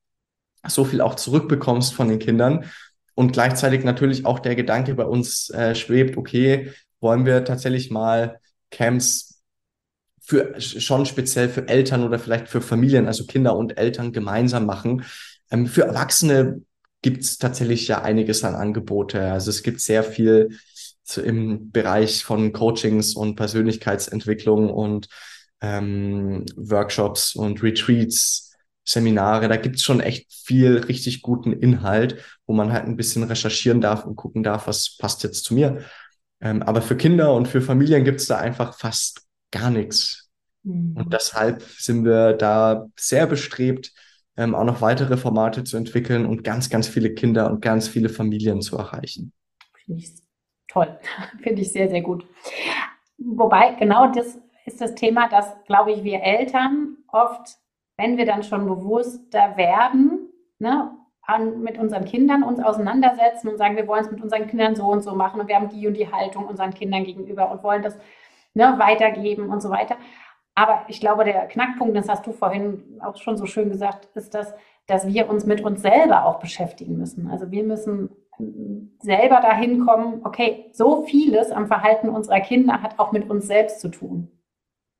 so viel auch zurückbekommst von den Kindern und gleichzeitig natürlich auch der Gedanke bei uns äh, schwebt, okay, wollen wir tatsächlich mal Camps für schon speziell für Eltern oder vielleicht für Familien, also Kinder und Eltern gemeinsam machen. Ähm, für Erwachsene gibt es tatsächlich ja einiges an Angebote. Also es gibt sehr viel im Bereich von Coachings und Persönlichkeitsentwicklung und ähm, Workshops und Retreats, Seminare. Da gibt's schon echt viel richtig guten Inhalt, wo man halt ein bisschen recherchieren darf und gucken darf, was passt jetzt zu mir. Ähm, aber für Kinder und für Familien gibt's da einfach fast gar nichts. Mhm. Und deshalb sind wir da sehr bestrebt, ähm, auch noch weitere Formate zu entwickeln und ganz, ganz viele Kinder und ganz viele Familien zu erreichen. Finde ich toll. Finde ich sehr, sehr gut. Wobei, genau das ist das Thema, dass, glaube ich, wir Eltern oft, wenn wir dann schon bewusster werden, ne, an, mit unseren Kindern uns auseinandersetzen und sagen, wir wollen es mit unseren Kindern so und so machen und wir haben die und die Haltung unseren Kindern gegenüber und wollen das ne, weitergeben und so weiter. Aber ich glaube, der Knackpunkt, das hast du vorhin auch schon so schön gesagt, ist das, dass wir uns mit uns selber auch beschäftigen müssen. Also wir müssen selber dahin kommen, okay, so vieles am Verhalten unserer Kinder hat auch mit uns selbst zu tun.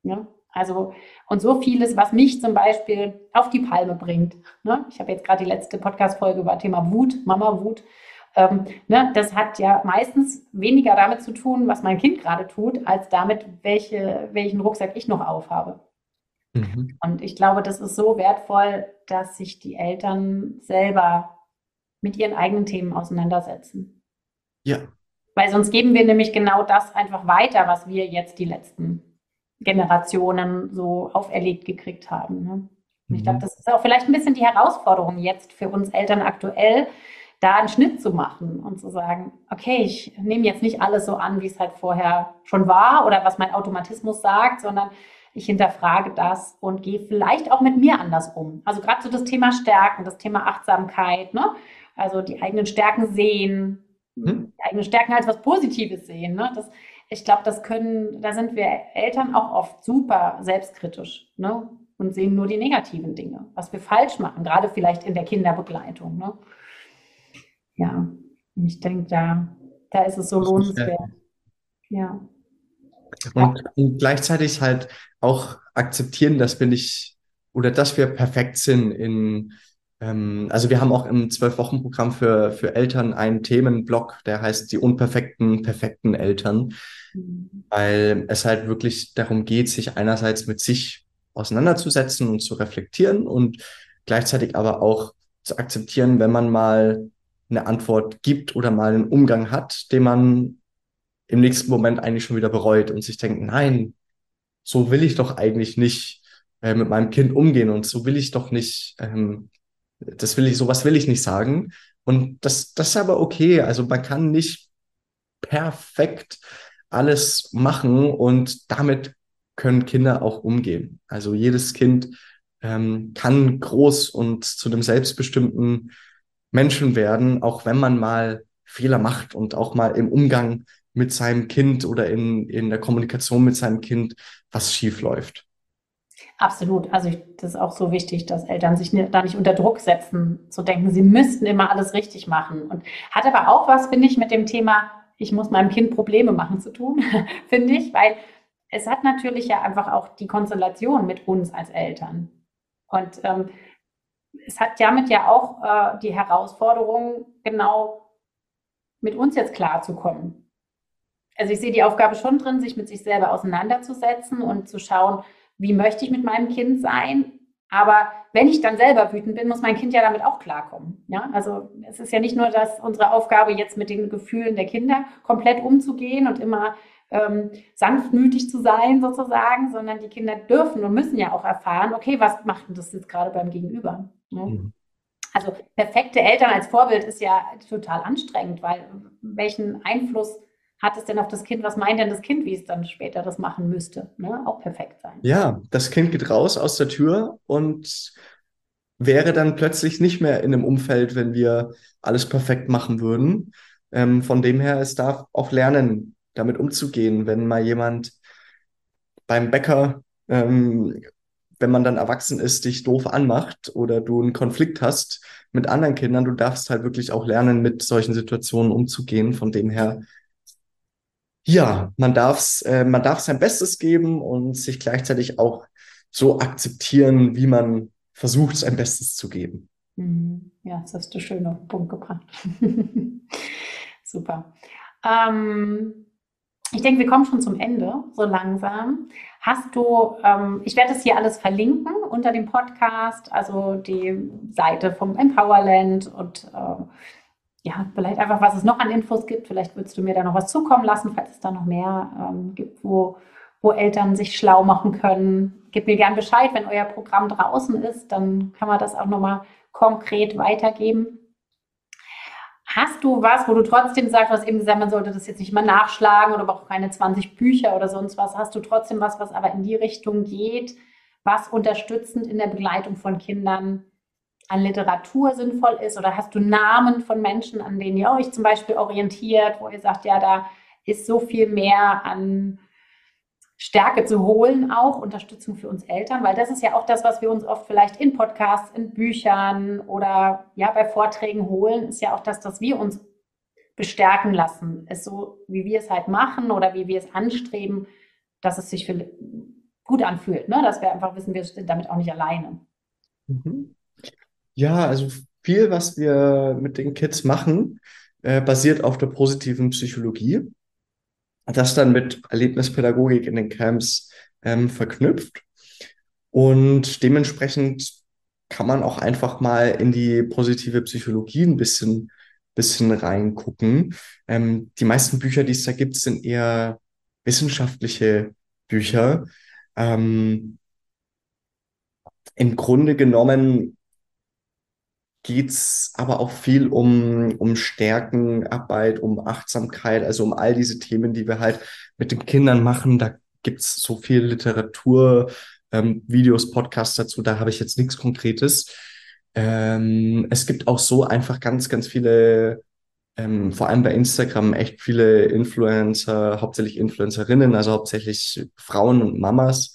Ja? Also, und so vieles, was mich zum Beispiel auf die Palme bringt. Ne? Ich habe jetzt gerade die letzte Podcast-Folge über Thema Wut, Mama-Wut. Ähm, ne? Das hat ja meistens weniger damit zu tun, was mein Kind gerade tut, als damit, welche, welchen Rucksack ich noch aufhabe. Mhm. Und ich glaube, das ist so wertvoll, dass sich die Eltern selber mit ihren eigenen Themen auseinandersetzen. Ja. Weil sonst geben wir nämlich genau das einfach weiter, was wir jetzt die letzten Generationen so auferlegt gekriegt haben. Ne? Mhm. Ich glaube, das ist auch vielleicht ein bisschen die Herausforderung jetzt für uns Eltern aktuell, da einen Schnitt zu machen und zu sagen, okay, ich nehme jetzt nicht alles so an, wie es halt vorher schon war oder was mein Automatismus sagt, sondern ich hinterfrage das und gehe vielleicht auch mit mir anders um. Also gerade so das Thema Stärken, das Thema Achtsamkeit, ne? also die eigenen Stärken sehen, hm? die eigenen Stärken als was Positives sehen. Ne? Das, ich glaube, das können, da sind wir Eltern auch oft super selbstkritisch ne? und sehen nur die negativen Dinge, was wir falsch machen, gerade vielleicht in der Kinderbegleitung. Ne? Ja, ich denke, da, da ist es so lohnenswert. Ja. Und, und, gleichzeitig halt auch akzeptieren, dass wir nicht oder dass wir perfekt sind in ähm, also wir haben auch im Zwölf-Wochen-Programm für, für Eltern einen Themenblock, der heißt die unperfekten, perfekten Eltern, mhm. weil es halt wirklich darum geht, sich einerseits mit sich auseinanderzusetzen und zu reflektieren und gleichzeitig aber auch zu akzeptieren, wenn man mal eine Antwort gibt oder mal einen Umgang hat, den man im nächsten Moment eigentlich schon wieder bereut und sich denkt, nein, so will ich doch eigentlich nicht äh, mit meinem Kind umgehen und so will ich doch nicht ähm, das will ich, sowas will ich nicht sagen. Und das, das ist aber okay. Also man kann nicht perfekt alles machen und damit können Kinder auch umgehen. Also jedes Kind ähm, kann groß und zu einem selbstbestimmten Menschen werden, auch wenn man mal Fehler macht und auch mal im Umgang mit seinem Kind oder in, in der Kommunikation mit seinem Kind was schief läuft. Absolut. Also ich, das ist auch so wichtig, dass Eltern sich da nicht unter Druck setzen, zu denken, sie müssten immer alles richtig machen. Und hat aber auch was, finde ich, mit dem Thema, ich muss meinem Kind Probleme machen zu tun, finde ich, weil es hat natürlich ja einfach auch die Konstellation mit uns als Eltern. Und ähm, es hat damit ja auch äh, die Herausforderung, genau mit uns jetzt klarzukommen. Also ich sehe die Aufgabe schon drin, sich mit sich selber auseinanderzusetzen und zu schauen, wie möchte ich mit meinem Kind sein. Aber wenn ich dann selber wütend bin, muss mein Kind ja damit auch klarkommen. Ja, also es ist ja nicht nur, dass unsere Aufgabe jetzt mit den Gefühlen der Kinder komplett umzugehen und immer ähm, sanftmütig zu sein sozusagen, sondern die Kinder dürfen und müssen ja auch erfahren, okay, was macht denn das jetzt gerade beim Gegenüber? Ne? Mhm. Also perfekte Eltern als Vorbild ist ja total anstrengend, weil welchen Einfluss hat es denn auf das Kind, was meint denn das Kind, wie es dann später das machen müsste? Ne? Auch perfekt sein. Ja, das Kind geht raus aus der Tür und wäre dann plötzlich nicht mehr in einem Umfeld, wenn wir alles perfekt machen würden. Ähm, von dem her, es darf auch lernen, damit umzugehen, wenn mal jemand beim Bäcker ähm, wenn man dann erwachsen ist, dich doof anmacht oder du einen Konflikt hast mit anderen Kindern, du darfst halt wirklich auch lernen, mit solchen Situationen umzugehen. Von dem her, ja, man darf äh, man darf sein Bestes geben und sich gleichzeitig auch so akzeptieren, wie man versucht, sein Bestes zu geben. Mhm. Ja, das hast du schön auf den Punkt gebracht. Super. Ähm, ich denke, wir kommen schon zum Ende, so langsam. Hast du, ähm, ich werde es hier alles verlinken unter dem Podcast, also die Seite vom Empowerland und äh, ja, vielleicht einfach, was es noch an Infos gibt. Vielleicht würdest du mir da noch was zukommen lassen, falls es da noch mehr ähm, gibt, wo, wo Eltern sich schlau machen können. Gib mir gern Bescheid, wenn euer Programm draußen ist, dann kann man das auch nochmal konkret weitergeben. Hast du was, wo du trotzdem sagst, was eben gesagt, man sollte das jetzt nicht mal nachschlagen oder auch keine 20 Bücher oder sonst was. Hast du trotzdem was, was aber in die Richtung geht, was unterstützend in der Begleitung von Kindern an Literatur sinnvoll ist? Oder hast du Namen von Menschen, an denen ihr euch zum Beispiel orientiert, wo ihr sagt, ja, da ist so viel mehr an Stärke zu holen, auch Unterstützung für uns Eltern, weil das ist ja auch das, was wir uns oft vielleicht in Podcasts, in Büchern oder ja bei Vorträgen holen, ist ja auch das, dass wir uns bestärken lassen. Es so, wie wir es halt machen oder wie wir es anstreben, dass es sich für, gut anfühlt, ne? dass wir einfach wissen, wir sind damit auch nicht alleine. Mhm. Ja, also viel, was wir mit den Kids machen, äh, basiert auf der positiven Psychologie das dann mit Erlebnispädagogik in den Camps ähm, verknüpft. Und dementsprechend kann man auch einfach mal in die positive Psychologie ein bisschen, bisschen reingucken. Ähm, die meisten Bücher, die es da gibt, sind eher wissenschaftliche Bücher. Ähm, Im Grunde genommen geht's aber auch viel um, um Stärkenarbeit, um Achtsamkeit, also um all diese Themen, die wir halt mit den Kindern machen. Da gibt's so viel Literatur, ähm, Videos, Podcasts dazu. Da habe ich jetzt nichts Konkretes. Ähm, es gibt auch so einfach ganz, ganz viele, ähm, vor allem bei Instagram, echt viele Influencer, hauptsächlich Influencerinnen, also hauptsächlich Frauen und Mamas,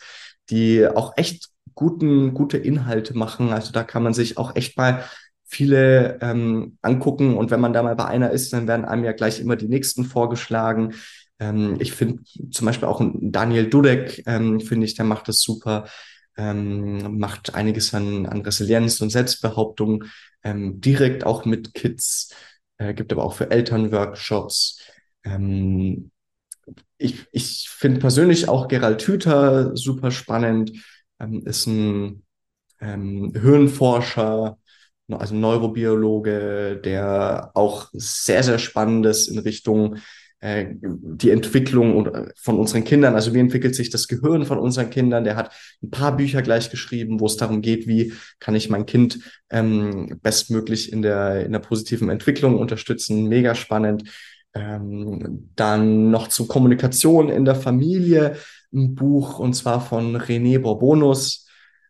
die auch echt guten, gute Inhalte machen. Also da kann man sich auch echt mal viele ähm, angucken und wenn man da mal bei einer ist, dann werden einem ja gleich immer die nächsten vorgeschlagen. Ähm, ich finde zum Beispiel auch Daniel Dudek, ähm, finde ich, der macht das super, ähm, macht einiges an, an Resilienz und Selbstbehauptung ähm, direkt auch mit Kids, äh, gibt aber auch für Eltern Workshops. Ähm, ich ich finde persönlich auch Gerald Hüther super spannend, ähm, ist ein ähm, Hirnforscher, also Neurobiologe, der auch sehr, sehr Spannendes in Richtung äh, die Entwicklung äh, von unseren Kindern, also wie entwickelt sich das Gehirn von unseren Kindern. Der hat ein paar Bücher gleich geschrieben, wo es darum geht, wie kann ich mein Kind ähm, bestmöglich in der, in der positiven Entwicklung unterstützen. Mega spannend. Ähm, dann noch zu Kommunikation in der Familie ein Buch und zwar von René Borbonus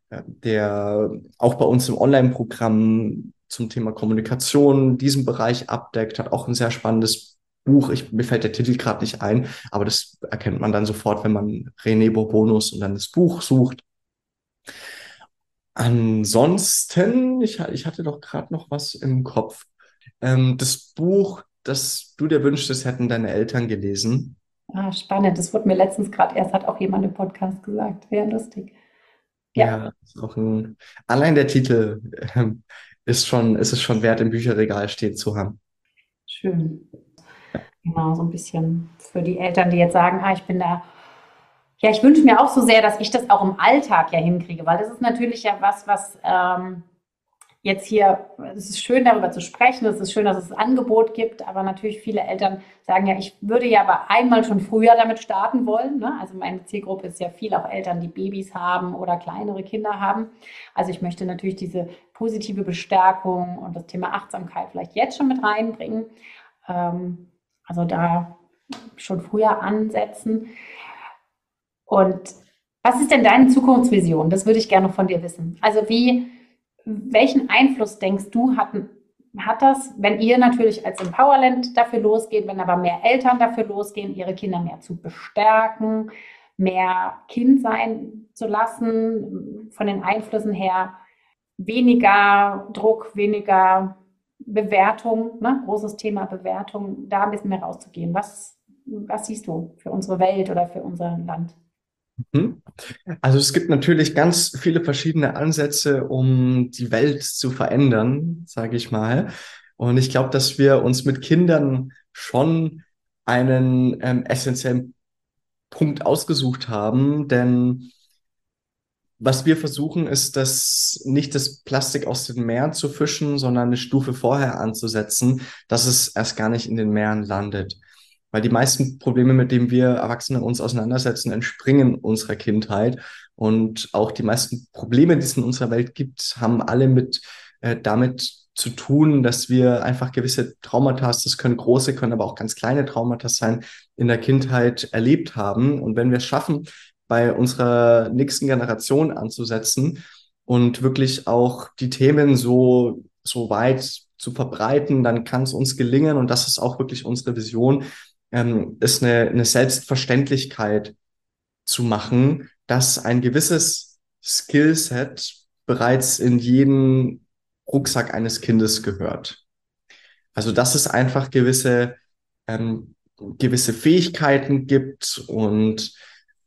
der auch bei uns im Online-Programm zum Thema Kommunikation diesen Bereich abdeckt, hat auch ein sehr spannendes Buch. Ich, mir fällt der Titel gerade nicht ein, aber das erkennt man dann sofort, wenn man René Bourbonus und dann das Buch sucht. Ansonsten, ich, ich hatte doch gerade noch was im Kopf. Ähm, das Buch, das du dir wünschtest, hätten deine Eltern gelesen. Ah, spannend. Das wurde mir letztens gerade erst, hat auch jemand im Podcast gesagt. Wäre lustig. Ja, ja ist auch ein, allein der Titel äh, ist schon, ist es schon wert, im Bücherregal stehen zu haben. Schön. Genau, so ein bisschen für die Eltern, die jetzt sagen, ah, ich bin da, ja, ich wünsche mir auch so sehr, dass ich das auch im Alltag ja hinkriege, weil das ist natürlich ja was, was ähm, jetzt hier, es ist schön darüber zu sprechen, es ist schön, dass es ein Angebot gibt, aber natürlich viele Eltern sagen ja, ich würde ja aber einmal schon früher damit starten wollen. Ne? Also meine Zielgruppe ist ja viel auch Eltern, die Babys haben oder kleinere Kinder haben. Also ich möchte natürlich diese positive Bestärkung und das Thema Achtsamkeit vielleicht jetzt schon mit reinbringen. Ähm, also da schon früher ansetzen. Und was ist denn deine Zukunftsvision? Das würde ich gerne von dir wissen. Also wie welchen Einfluss denkst du, hatten, hat das, wenn ihr natürlich als Empowerland dafür losgeht, wenn aber mehr Eltern dafür losgehen, ihre Kinder mehr zu bestärken, mehr Kind sein zu lassen, von den Einflüssen her weniger Druck, weniger Bewertung, ne? großes Thema Bewertung, da ein bisschen mehr rauszugehen. Was, was siehst du für unsere Welt oder für unser Land? Mhm. Also es gibt natürlich ganz viele verschiedene Ansätze, um die Welt zu verändern, sage ich mal. Und ich glaube, dass wir uns mit Kindern schon einen ähm, essentiellen Punkt ausgesucht haben, denn was wir versuchen, ist, das nicht das Plastik aus den Meeren zu fischen, sondern eine Stufe vorher anzusetzen, dass es erst gar nicht in den Meeren landet. Weil die meisten Probleme, mit denen wir Erwachsene uns auseinandersetzen, entspringen unserer Kindheit. Und auch die meisten Probleme, die es in unserer Welt gibt, haben alle mit äh, damit zu tun, dass wir einfach gewisse Traumata, das können große, können aber auch ganz kleine Traumata sein, in der Kindheit erlebt haben. Und wenn wir es schaffen, bei unserer nächsten Generation anzusetzen und wirklich auch die Themen so, so weit zu verbreiten, dann kann es uns gelingen. Und das ist auch wirklich unsere Vision, ähm, ist eine, eine Selbstverständlichkeit zu machen, dass ein gewisses Skillset bereits in jeden Rucksack eines Kindes gehört. Also dass es einfach gewisse, ähm, gewisse Fähigkeiten gibt und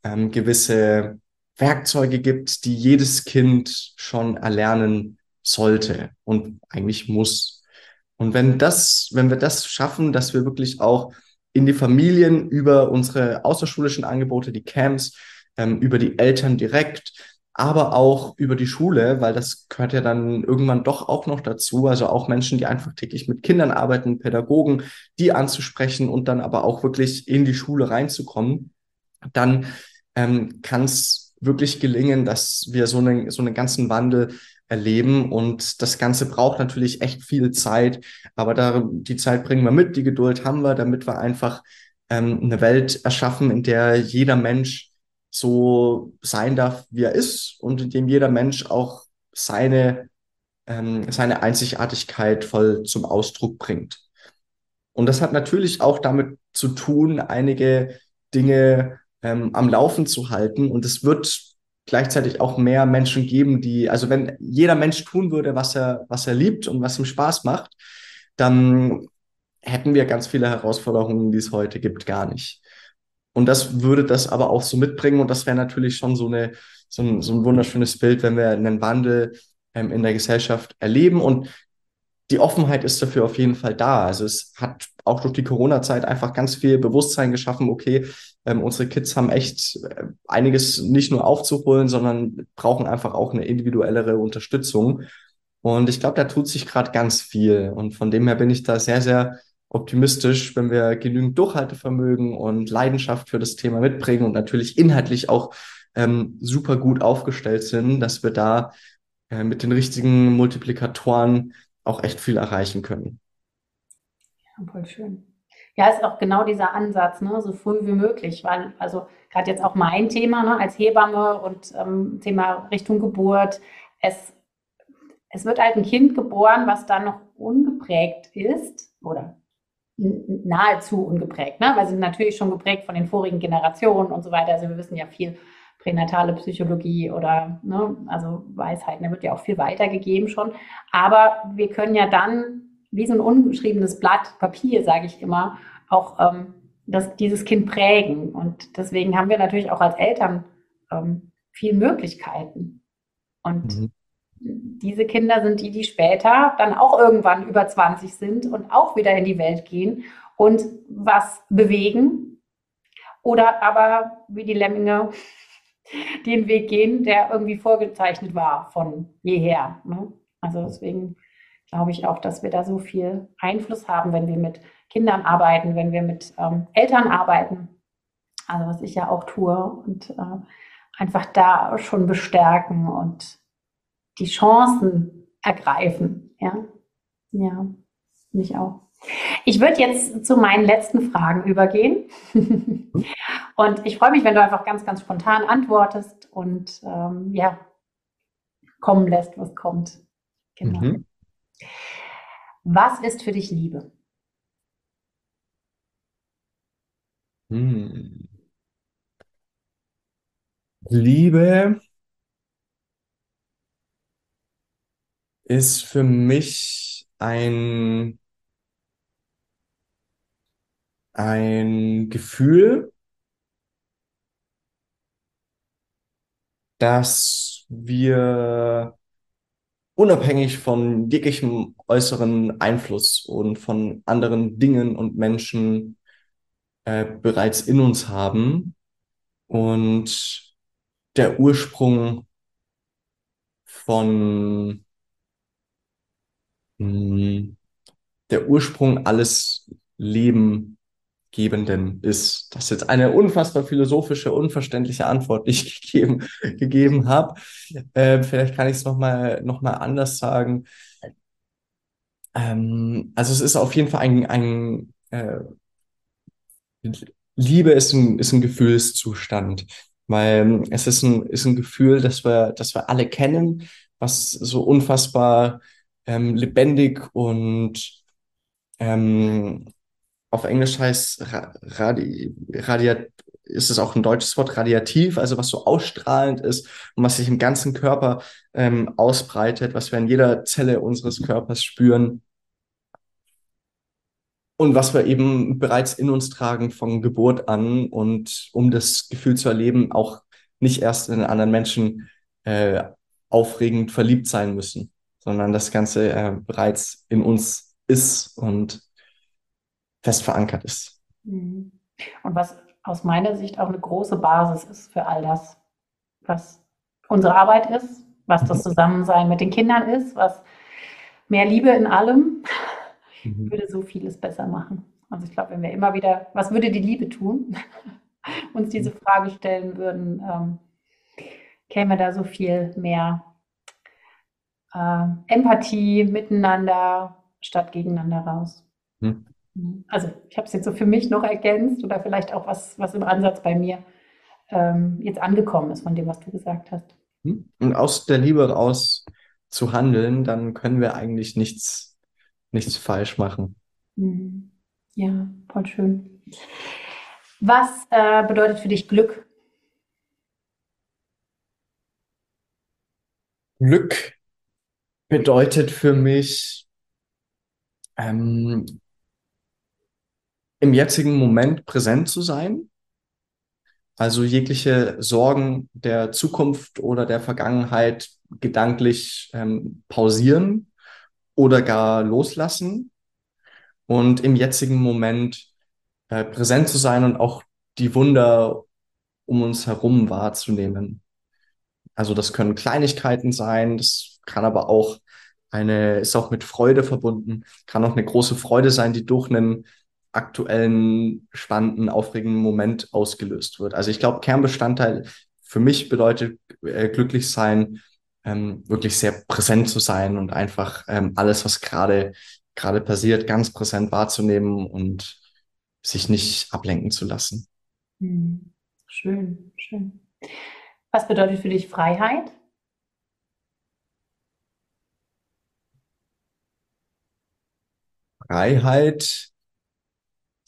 ähm, gewisse Werkzeuge gibt, die jedes Kind schon erlernen sollte und eigentlich muss. Und wenn das, wenn wir das schaffen, dass wir wirklich auch in die Familien über unsere außerschulischen Angebote, die Camps, ähm, über die Eltern direkt, aber auch über die Schule, weil das gehört ja dann irgendwann doch auch noch dazu. Also auch Menschen, die einfach täglich mit Kindern arbeiten, Pädagogen, die anzusprechen und dann aber auch wirklich in die Schule reinzukommen, dann ähm, kann es wirklich gelingen, dass wir so einen, so einen ganzen Wandel erleben. Und das Ganze braucht natürlich echt viel Zeit. Aber da, die Zeit bringen wir mit, die Geduld haben wir, damit wir einfach ähm, eine Welt erschaffen, in der jeder Mensch so sein darf, wie er ist und in dem jeder Mensch auch seine, ähm, seine Einzigartigkeit voll zum Ausdruck bringt. Und das hat natürlich auch damit zu tun, einige Dinge ähm, am Laufen zu halten. Und es wird gleichzeitig auch mehr Menschen geben, die, also wenn jeder Mensch tun würde, was er, was er liebt und was ihm Spaß macht, dann hätten wir ganz viele Herausforderungen, die es heute gibt, gar nicht. Und das würde das aber auch so mitbringen. Und das wäre natürlich schon so, eine, so, ein, so ein wunderschönes Bild, wenn wir einen Wandel ähm, in der Gesellschaft erleben. Und die Offenheit ist dafür auf jeden Fall da. Also es hat auch durch die Corona-Zeit einfach ganz viel Bewusstsein geschaffen, okay, ähm, unsere Kids haben echt äh, einiges nicht nur aufzuholen, sondern brauchen einfach auch eine individuellere Unterstützung. Und ich glaube, da tut sich gerade ganz viel. Und von dem her bin ich da sehr, sehr optimistisch, wenn wir genügend Durchhaltevermögen und Leidenschaft für das Thema mitbringen und natürlich inhaltlich auch ähm, super gut aufgestellt sind, dass wir da äh, mit den richtigen Multiplikatoren auch echt viel erreichen können. Ja, voll schön. Ja, ist auch genau dieser Ansatz, ne, so früh wie möglich, weil, also gerade jetzt auch mein Thema ne, als Hebamme und ähm, Thema Richtung Geburt, es, es wird halt ein Kind geboren, was dann noch ungeprägt ist oder nahezu ungeprägt, ne? weil sie natürlich schon geprägt von den vorigen Generationen und so weiter. Also wir wissen ja viel pränatale Psychologie oder ne, also Weisheiten, da wird ja auch viel weitergegeben schon. Aber wir können ja dann wie so ein ungeschriebenes Blatt Papier, sage ich immer, auch ähm, das, dieses Kind prägen. Und deswegen haben wir natürlich auch als Eltern ähm, viel Möglichkeiten. Und mhm. diese Kinder sind die, die später dann auch irgendwann über 20 sind und auch wieder in die Welt gehen und was bewegen. Oder aber wie die Lemminge den Weg gehen, der irgendwie vorgezeichnet war von jeher. Ne? Also deswegen glaube ich auch, dass wir da so viel Einfluss haben, wenn wir mit Kindern arbeiten, wenn wir mit ähm, Eltern arbeiten. Also was ich ja auch tue und äh, einfach da schon bestärken und die Chancen ergreifen. Ja, ja, mich auch. Ich würde jetzt zu meinen letzten Fragen übergehen. und ich freue mich, wenn du einfach ganz, ganz spontan antwortest und ähm, ja, kommen lässt, was kommt. Genau. Mhm. Was ist für dich Liebe? Hm. Liebe ist für mich ein, ein Gefühl, dass wir unabhängig von jeglichem äußeren Einfluss und von anderen Dingen und Menschen äh, bereits in uns haben und der Ursprung von mh, hm, der Ursprung alles Leben Gebenden ist. Das ist jetzt eine unfassbar philosophische, unverständliche Antwort, die ich gegeben, gegeben habe. Äh, vielleicht kann ich es nochmal noch mal anders sagen. Ähm, also es ist auf jeden Fall ein, ein äh, Liebe ist ein, ist ein Gefühlszustand, weil es ist ein, ist ein Gefühl, das wir, das wir alle kennen, was so unfassbar ähm, lebendig und ähm, auf Englisch heißt radi, radiat, ist es auch ein deutsches Wort, radiativ, also was so ausstrahlend ist und was sich im ganzen Körper ähm, ausbreitet, was wir in jeder Zelle unseres Körpers spüren. Und was wir eben bereits in uns tragen von Geburt an und um das Gefühl zu erleben, auch nicht erst in anderen Menschen äh, aufregend verliebt sein müssen, sondern das Ganze äh, bereits in uns ist und fest verankert ist. Mhm. Und was aus meiner Sicht auch eine große Basis ist für all das, was unsere Arbeit ist, was das. Zusammensein mit den Kindern ist, was mehr Liebe in allem, mhm. würde so vieles besser machen. Also ich glaube, wenn wir immer wieder, was würde die Liebe tun, uns diese. Frage stellen würden, ähm, käme da so viel mehr äh, Empathie miteinander statt gegeneinander raus. Mhm. Also ich habe es jetzt so für mich noch ergänzt oder vielleicht auch was, was im Ansatz bei mir ähm, jetzt angekommen ist von dem, was du gesagt hast. Hm? Und aus der Liebe raus zu handeln, dann können wir eigentlich nichts, nichts falsch machen. Mhm. Ja, voll schön. Was äh, bedeutet für dich Glück? Glück bedeutet für mich ähm, im jetzigen Moment präsent zu sein. Also jegliche Sorgen der Zukunft oder der Vergangenheit gedanklich ähm, pausieren oder gar loslassen und im jetzigen Moment äh, präsent zu sein und auch die Wunder um uns herum wahrzunehmen. Also das können Kleinigkeiten sein, das kann aber auch eine, ist auch mit Freude verbunden, kann auch eine große Freude sein, die durch einen aktuellen, spannenden, aufregenden Moment ausgelöst wird. Also ich glaube, Kernbestandteil für mich bedeutet äh, glücklich sein, ähm, wirklich sehr präsent zu sein und einfach ähm, alles, was gerade gerade passiert, ganz präsent wahrzunehmen und sich nicht ablenken zu lassen. Hm. Schön, schön. Was bedeutet für dich Freiheit? Freiheit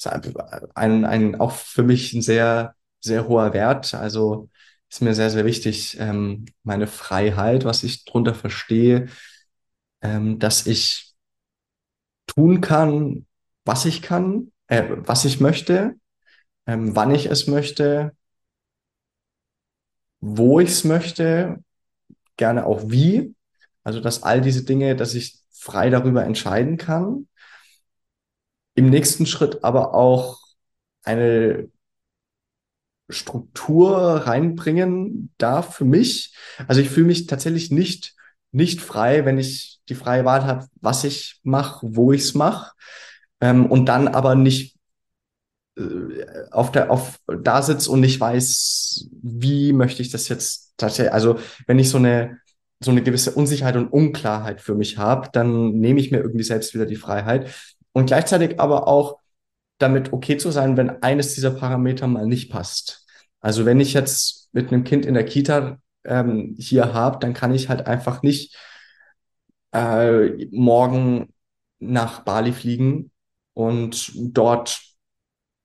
ist ein, ein, auch für mich ein sehr, sehr hoher Wert. Also ist mir sehr, sehr wichtig, ähm, meine Freiheit, was ich darunter verstehe, ähm, dass ich tun kann, was ich kann, äh, was ich möchte, ähm, wann ich es möchte, wo ich es möchte, gerne auch wie. Also, dass all diese Dinge, dass ich frei darüber entscheiden kann im nächsten Schritt aber auch eine Struktur reinbringen darf für mich. Also ich fühle mich tatsächlich nicht, nicht frei, wenn ich die freie Wahl habe, was ich mache, wo ich es mache. Ähm, und dann aber nicht äh, auf der, auf da sitze und nicht weiß, wie möchte ich das jetzt tatsächlich. Also wenn ich so eine, so eine gewisse Unsicherheit und Unklarheit für mich habe, dann nehme ich mir irgendwie selbst wieder die Freiheit und gleichzeitig aber auch damit okay zu sein, wenn eines dieser Parameter mal nicht passt. Also wenn ich jetzt mit einem Kind in der Kita ähm, hier habe, dann kann ich halt einfach nicht äh, morgen nach Bali fliegen und dort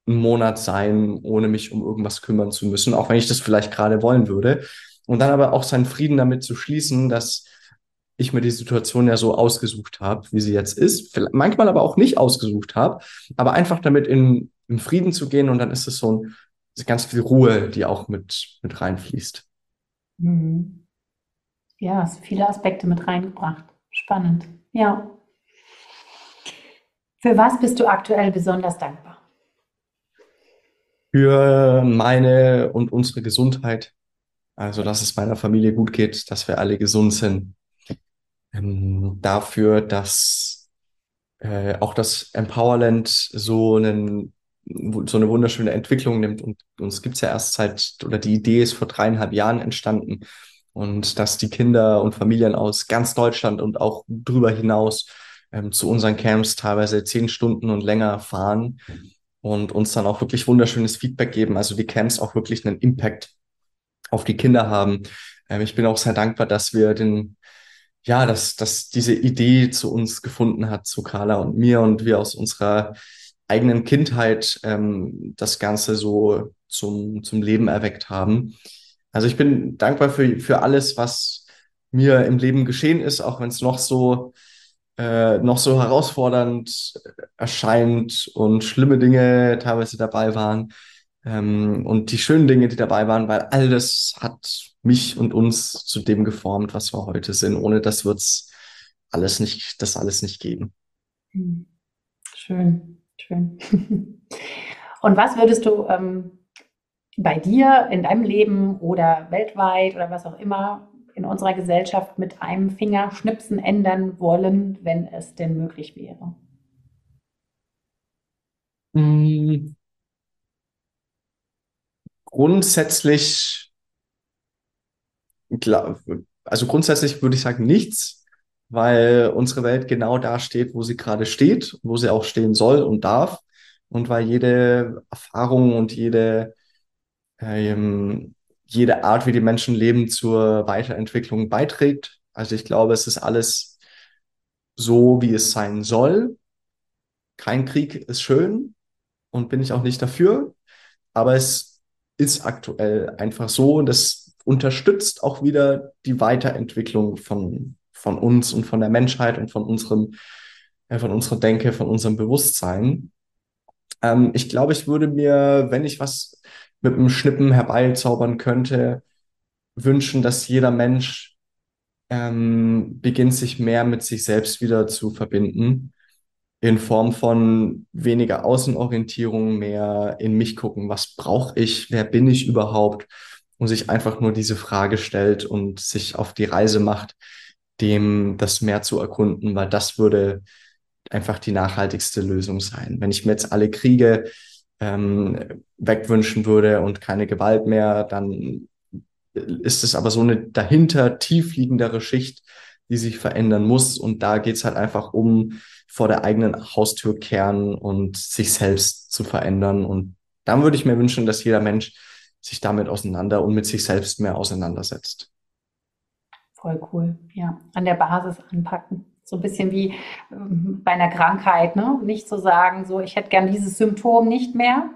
einen Monat sein, ohne mich um irgendwas kümmern zu müssen, auch wenn ich das vielleicht gerade wollen würde. Und dann aber auch seinen Frieden damit zu schließen, dass ich mir die Situation ja so ausgesucht habe, wie sie jetzt ist. Manchmal aber auch nicht ausgesucht habe, aber einfach damit in, in Frieden zu gehen und dann ist es so ein, ganz viel Ruhe, die auch mit, mit reinfließt. Mhm. Ja, hast viele Aspekte mit reingebracht. Spannend. Ja. Für was bist du aktuell besonders dankbar? Für meine und unsere Gesundheit. Also, dass es meiner Familie gut geht, dass wir alle gesund sind. Ähm, dafür, dass äh, auch das Empowerland so einen so eine wunderschöne Entwicklung nimmt. Und uns gibt's ja erst seit, oder die Idee ist vor dreieinhalb Jahren entstanden. Und dass die Kinder und Familien aus ganz Deutschland und auch drüber hinaus ähm, zu unseren Camps teilweise zehn Stunden und länger fahren und uns dann auch wirklich wunderschönes Feedback geben. Also die Camps auch wirklich einen Impact auf die Kinder haben. Ähm, ich bin auch sehr dankbar, dass wir den, ja, dass, dass diese Idee zu uns gefunden hat, zu Carla und mir und wir aus unserer eigenen Kindheit ähm, das Ganze so zum, zum Leben erweckt haben. Also ich bin dankbar für, für alles, was mir im Leben geschehen ist, auch wenn es noch so äh, noch so herausfordernd erscheint und schlimme Dinge teilweise dabei waren ähm, und die schönen Dinge, die dabei waren, weil all das hat mich und uns zu dem geformt, was wir heute sind. Ohne das wird's alles nicht, das alles nicht geben. Hm. Schön. Schön. Und was würdest du ähm, bei dir in deinem Leben oder weltweit oder was auch immer in unserer Gesellschaft mit einem Fingerschnipsen ändern wollen, wenn es denn möglich wäre? Hm. Grundsätzlich, also grundsätzlich würde ich sagen nichts weil unsere Welt genau da steht, wo sie gerade steht, wo sie auch stehen soll und darf und weil jede Erfahrung und jede, ähm, jede Art, wie die Menschen leben, zur Weiterentwicklung beiträgt. Also ich glaube, es ist alles so, wie es sein soll. Kein Krieg ist schön und bin ich auch nicht dafür, aber es ist aktuell einfach so und es unterstützt auch wieder die Weiterentwicklung von von uns und von der Menschheit und von unserem, äh, von unserer Denke, von unserem Bewusstsein. Ähm, ich glaube, ich würde mir, wenn ich was mit einem Schnippen herbeizaubern könnte, wünschen, dass jeder Mensch ähm, beginnt, sich mehr mit sich selbst wieder zu verbinden, in Form von weniger Außenorientierung, mehr in mich gucken, was brauche ich, wer bin ich überhaupt, und sich einfach nur diese Frage stellt und sich auf die Reise macht, dem das Meer zu erkunden, weil das würde einfach die nachhaltigste Lösung sein. Wenn ich mir jetzt alle Kriege ähm, wegwünschen würde und keine Gewalt mehr, dann ist es aber so eine dahinter tiefliegendere Schicht, die sich verändern muss. Und da geht's halt einfach um vor der eigenen Haustür kehren und sich selbst zu verändern. Und dann würde ich mir wünschen, dass jeder Mensch sich damit auseinander und mit sich selbst mehr auseinandersetzt. Voll cool, ja. An der Basis anpacken. So ein bisschen wie ähm, bei einer Krankheit, ne? Nicht zu sagen, so, ich hätte gern dieses Symptom nicht mehr,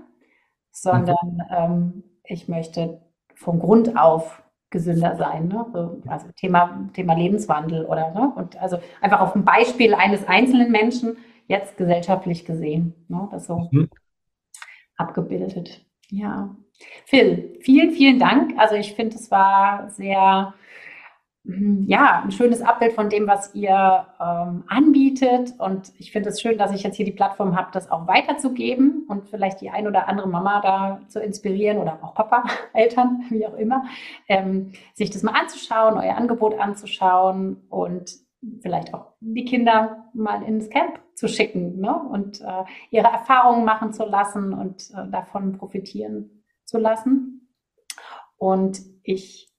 sondern mhm. ähm, ich möchte vom Grund auf gesünder sein. Ne? So, also Thema, Thema Lebenswandel oder ne? Und also einfach auf dem Beispiel eines einzelnen Menschen jetzt gesellschaftlich gesehen. Ne? Das so mhm. abgebildet. Ja. Phil, vielen, vielen Dank. Also ich finde, es war sehr Mhm, ja, ein schönes Abbild von dem, was ihr ähm, anbietet. Und ich finde es schön, dass ich jetzt hier die Plattform habe, das auch weiterzugeben und vielleicht die ein oder andere Mama da zu inspirieren oder auch Papa, Eltern, wie auch immer, ähm, sich das mal anzuschauen, euer Angebot anzuschauen und vielleicht auch die Kinder mal ins Camp zu schicken ne? und äh, ihre Erfahrungen machen zu lassen und äh, davon profitieren zu lassen. Und ich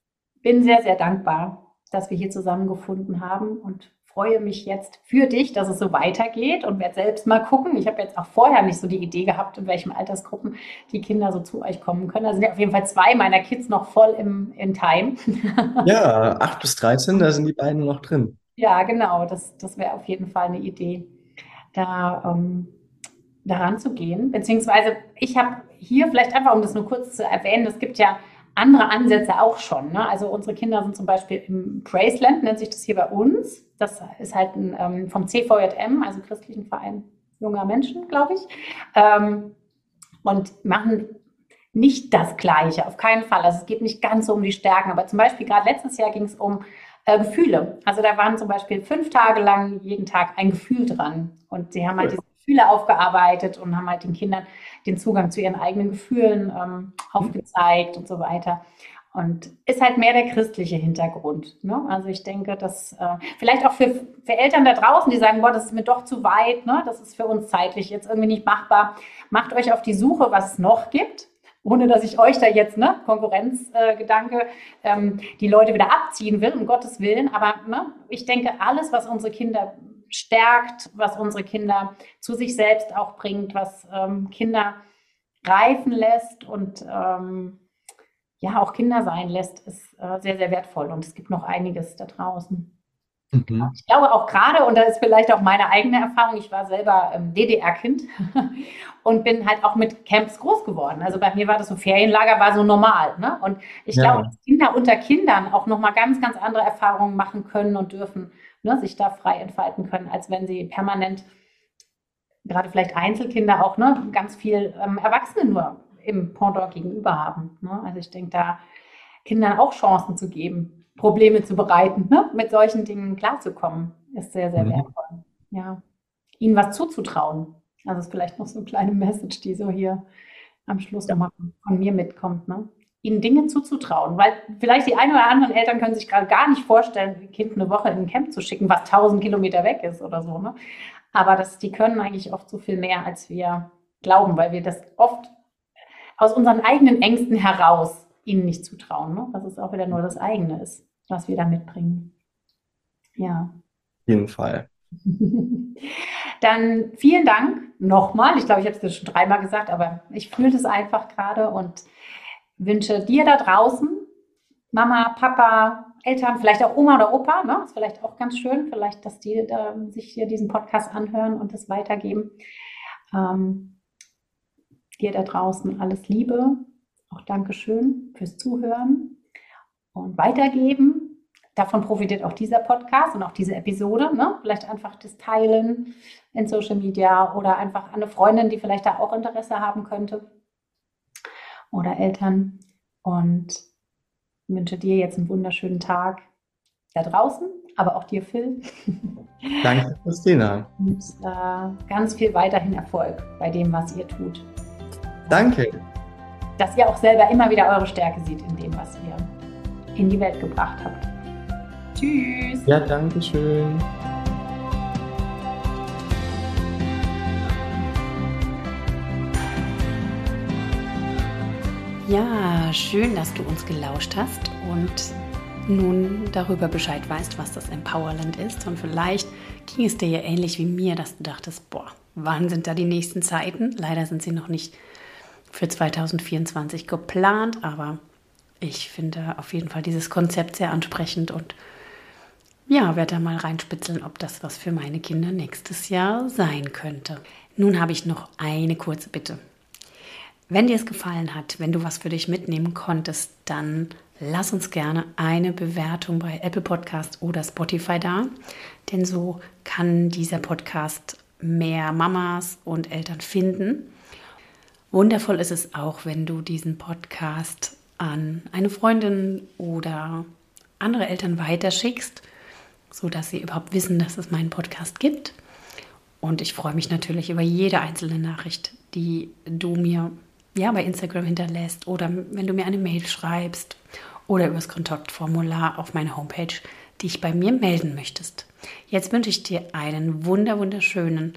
bin sehr, sehr dankbar dass wir hier zusammengefunden haben und freue mich jetzt für dich, dass es so weitergeht und werde selbst mal gucken. Ich habe jetzt auch vorher nicht so die Idee gehabt, in welchen Altersgruppen die Kinder so zu euch kommen können. Da sind ja auf jeden Fall zwei meiner Kids noch voll im, in Time. Ja, 8 bis 13, da sind die beiden noch drin. Ja, genau. Das, das wäre auf jeden Fall eine Idee, da ähm, daran zu gehen. Beziehungsweise ich habe hier vielleicht einfach, um das nur kurz zu erwähnen, es gibt ja andere Ansätze auch schon. Ne? Also unsere Kinder sind zum Beispiel im Praise nennt sich das hier bei uns. Das ist halt ein, ähm, vom CVJM, also christlichen Verein junger Menschen, glaube ich. Ähm, und machen nicht das Gleiche, auf keinen Fall. Also es geht nicht ganz so um die Stärken, aber zum Beispiel gerade letztes Jahr ging es um äh, Gefühle. Also da waren zum Beispiel fünf Tage lang jeden Tag ein Gefühl dran. Und sie haben halt diese Gefühle aufgearbeitet und haben halt den Kindern den Zugang zu ihren eigenen Gefühlen ähm, aufgezeigt und so weiter. Und ist halt mehr der christliche Hintergrund. Ne? Also ich denke, dass äh, vielleicht auch für, für Eltern da draußen, die sagen, boah, das ist mir doch zu weit, ne? das ist für uns zeitlich jetzt irgendwie nicht machbar, macht euch auf die Suche, was es noch gibt ohne dass ich euch da jetzt, ne, Konkurrenzgedanke, äh, ähm, die Leute wieder abziehen will, um Gottes Willen. Aber ne, ich denke, alles, was unsere Kinder stärkt, was unsere Kinder zu sich selbst auch bringt, was ähm, Kinder reifen lässt und ähm, ja auch Kinder sein lässt, ist äh, sehr, sehr wertvoll. Und es gibt noch einiges da draußen. Mhm. Ich glaube auch gerade, und das ist vielleicht auch meine eigene Erfahrung, ich war selber ähm, DDR-Kind und bin halt auch mit Camps groß geworden. Also bei mir war das so, Ferienlager war so normal. Ne? Und ich ja. glaube, dass Kinder unter Kindern auch nochmal ganz, ganz andere Erfahrungen machen können und dürfen, ne, sich da frei entfalten können, als wenn sie permanent, gerade vielleicht Einzelkinder auch, ne, ganz viel ähm, Erwachsene nur im Pendant gegenüber haben. Ne? Also ich denke, da Kindern auch Chancen zu geben, Probleme zu bereiten, ne? mit solchen Dingen klarzukommen, ist sehr, sehr mhm. wertvoll. Ja. Ihnen was zuzutrauen. Also ist vielleicht noch so eine kleine Message, die so hier am Schluss ja. nochmal von mir mitkommt. Ne? Ihnen Dinge zuzutrauen, weil vielleicht die einen oder anderen Eltern können sich gerade gar nicht vorstellen, ein Kind eine Woche in ein Camp zu schicken, was 1000 Kilometer weg ist oder so. Ne? Aber das, die können eigentlich oft so viel mehr, als wir glauben, weil wir das oft aus unseren eigenen Ängsten heraus ihnen nicht zutrauen, ne? dass es auch wieder nur das eigene ist, was wir da mitbringen. Ja. Auf jeden Fall. Dann vielen Dank nochmal. Ich glaube, ich habe es dir schon dreimal gesagt, aber ich fühle das einfach gerade und wünsche dir da draußen, Mama, Papa, Eltern, vielleicht auch Oma oder Opa, ne? ist vielleicht auch ganz schön, vielleicht, dass die da sich hier diesen Podcast anhören und das weitergeben. Ähm, dir da draußen alles Liebe, auch Dankeschön fürs Zuhören und Weitergeben. Davon profitiert auch dieser Podcast und auch diese Episode. Ne? Vielleicht einfach das Teilen in Social Media oder einfach eine Freundin, die vielleicht da auch Interesse haben könnte oder Eltern. Und wünsche dir jetzt einen wunderschönen Tag da draußen, aber auch dir, Phil. Danke, Christina. Und äh, ganz viel weiterhin Erfolg bei dem, was ihr tut. Danke dass ihr auch selber immer wieder eure Stärke seht in dem, was ihr in die Welt gebracht habt. Tschüss. Ja, danke schön. Ja, schön, dass du uns gelauscht hast und nun darüber Bescheid weißt, was das Empowerland ist. Und vielleicht ging es dir ja ähnlich wie mir, dass du dachtest, boah, wann sind da die nächsten Zeiten? Leider sind sie noch nicht für 2024 geplant, aber ich finde auf jeden Fall dieses Konzept sehr ansprechend und ja, werde da mal reinspitzeln, ob das was für meine Kinder nächstes Jahr sein könnte. Nun habe ich noch eine kurze Bitte. Wenn dir es gefallen hat, wenn du was für dich mitnehmen konntest, dann lass uns gerne eine Bewertung bei Apple Podcast oder Spotify da, denn so kann dieser Podcast mehr Mamas und Eltern finden Wundervoll ist es auch, wenn du diesen Podcast an eine Freundin oder andere Eltern weiterschickst, sodass sie überhaupt wissen, dass es meinen Podcast gibt. Und ich freue mich natürlich über jede einzelne Nachricht, die du mir ja, bei Instagram hinterlässt oder wenn du mir eine Mail schreibst oder über das Kontaktformular auf meiner Homepage dich bei mir melden möchtest. Jetzt wünsche ich dir einen wunder wunderschönen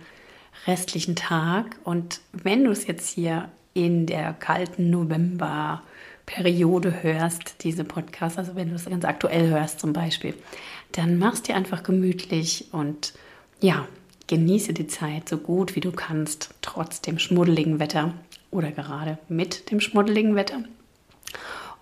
restlichen Tag. Und wenn du es jetzt hier in der kalten November-Periode hörst, diese Podcast, also wenn du es ganz aktuell hörst zum Beispiel, dann machst dir einfach gemütlich und ja, genieße die Zeit so gut wie du kannst, trotz dem schmuddeligen Wetter oder gerade mit dem schmuddeligen Wetter.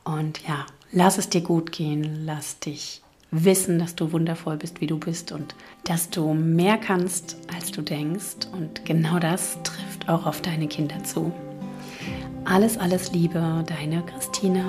Und ja, lass es dir gut gehen, lass dich wissen, dass du wundervoll bist, wie du bist und dass du mehr kannst, als du denkst. Und genau das trifft auch auf deine Kinder zu. Alles, alles Liebe, deine Christina.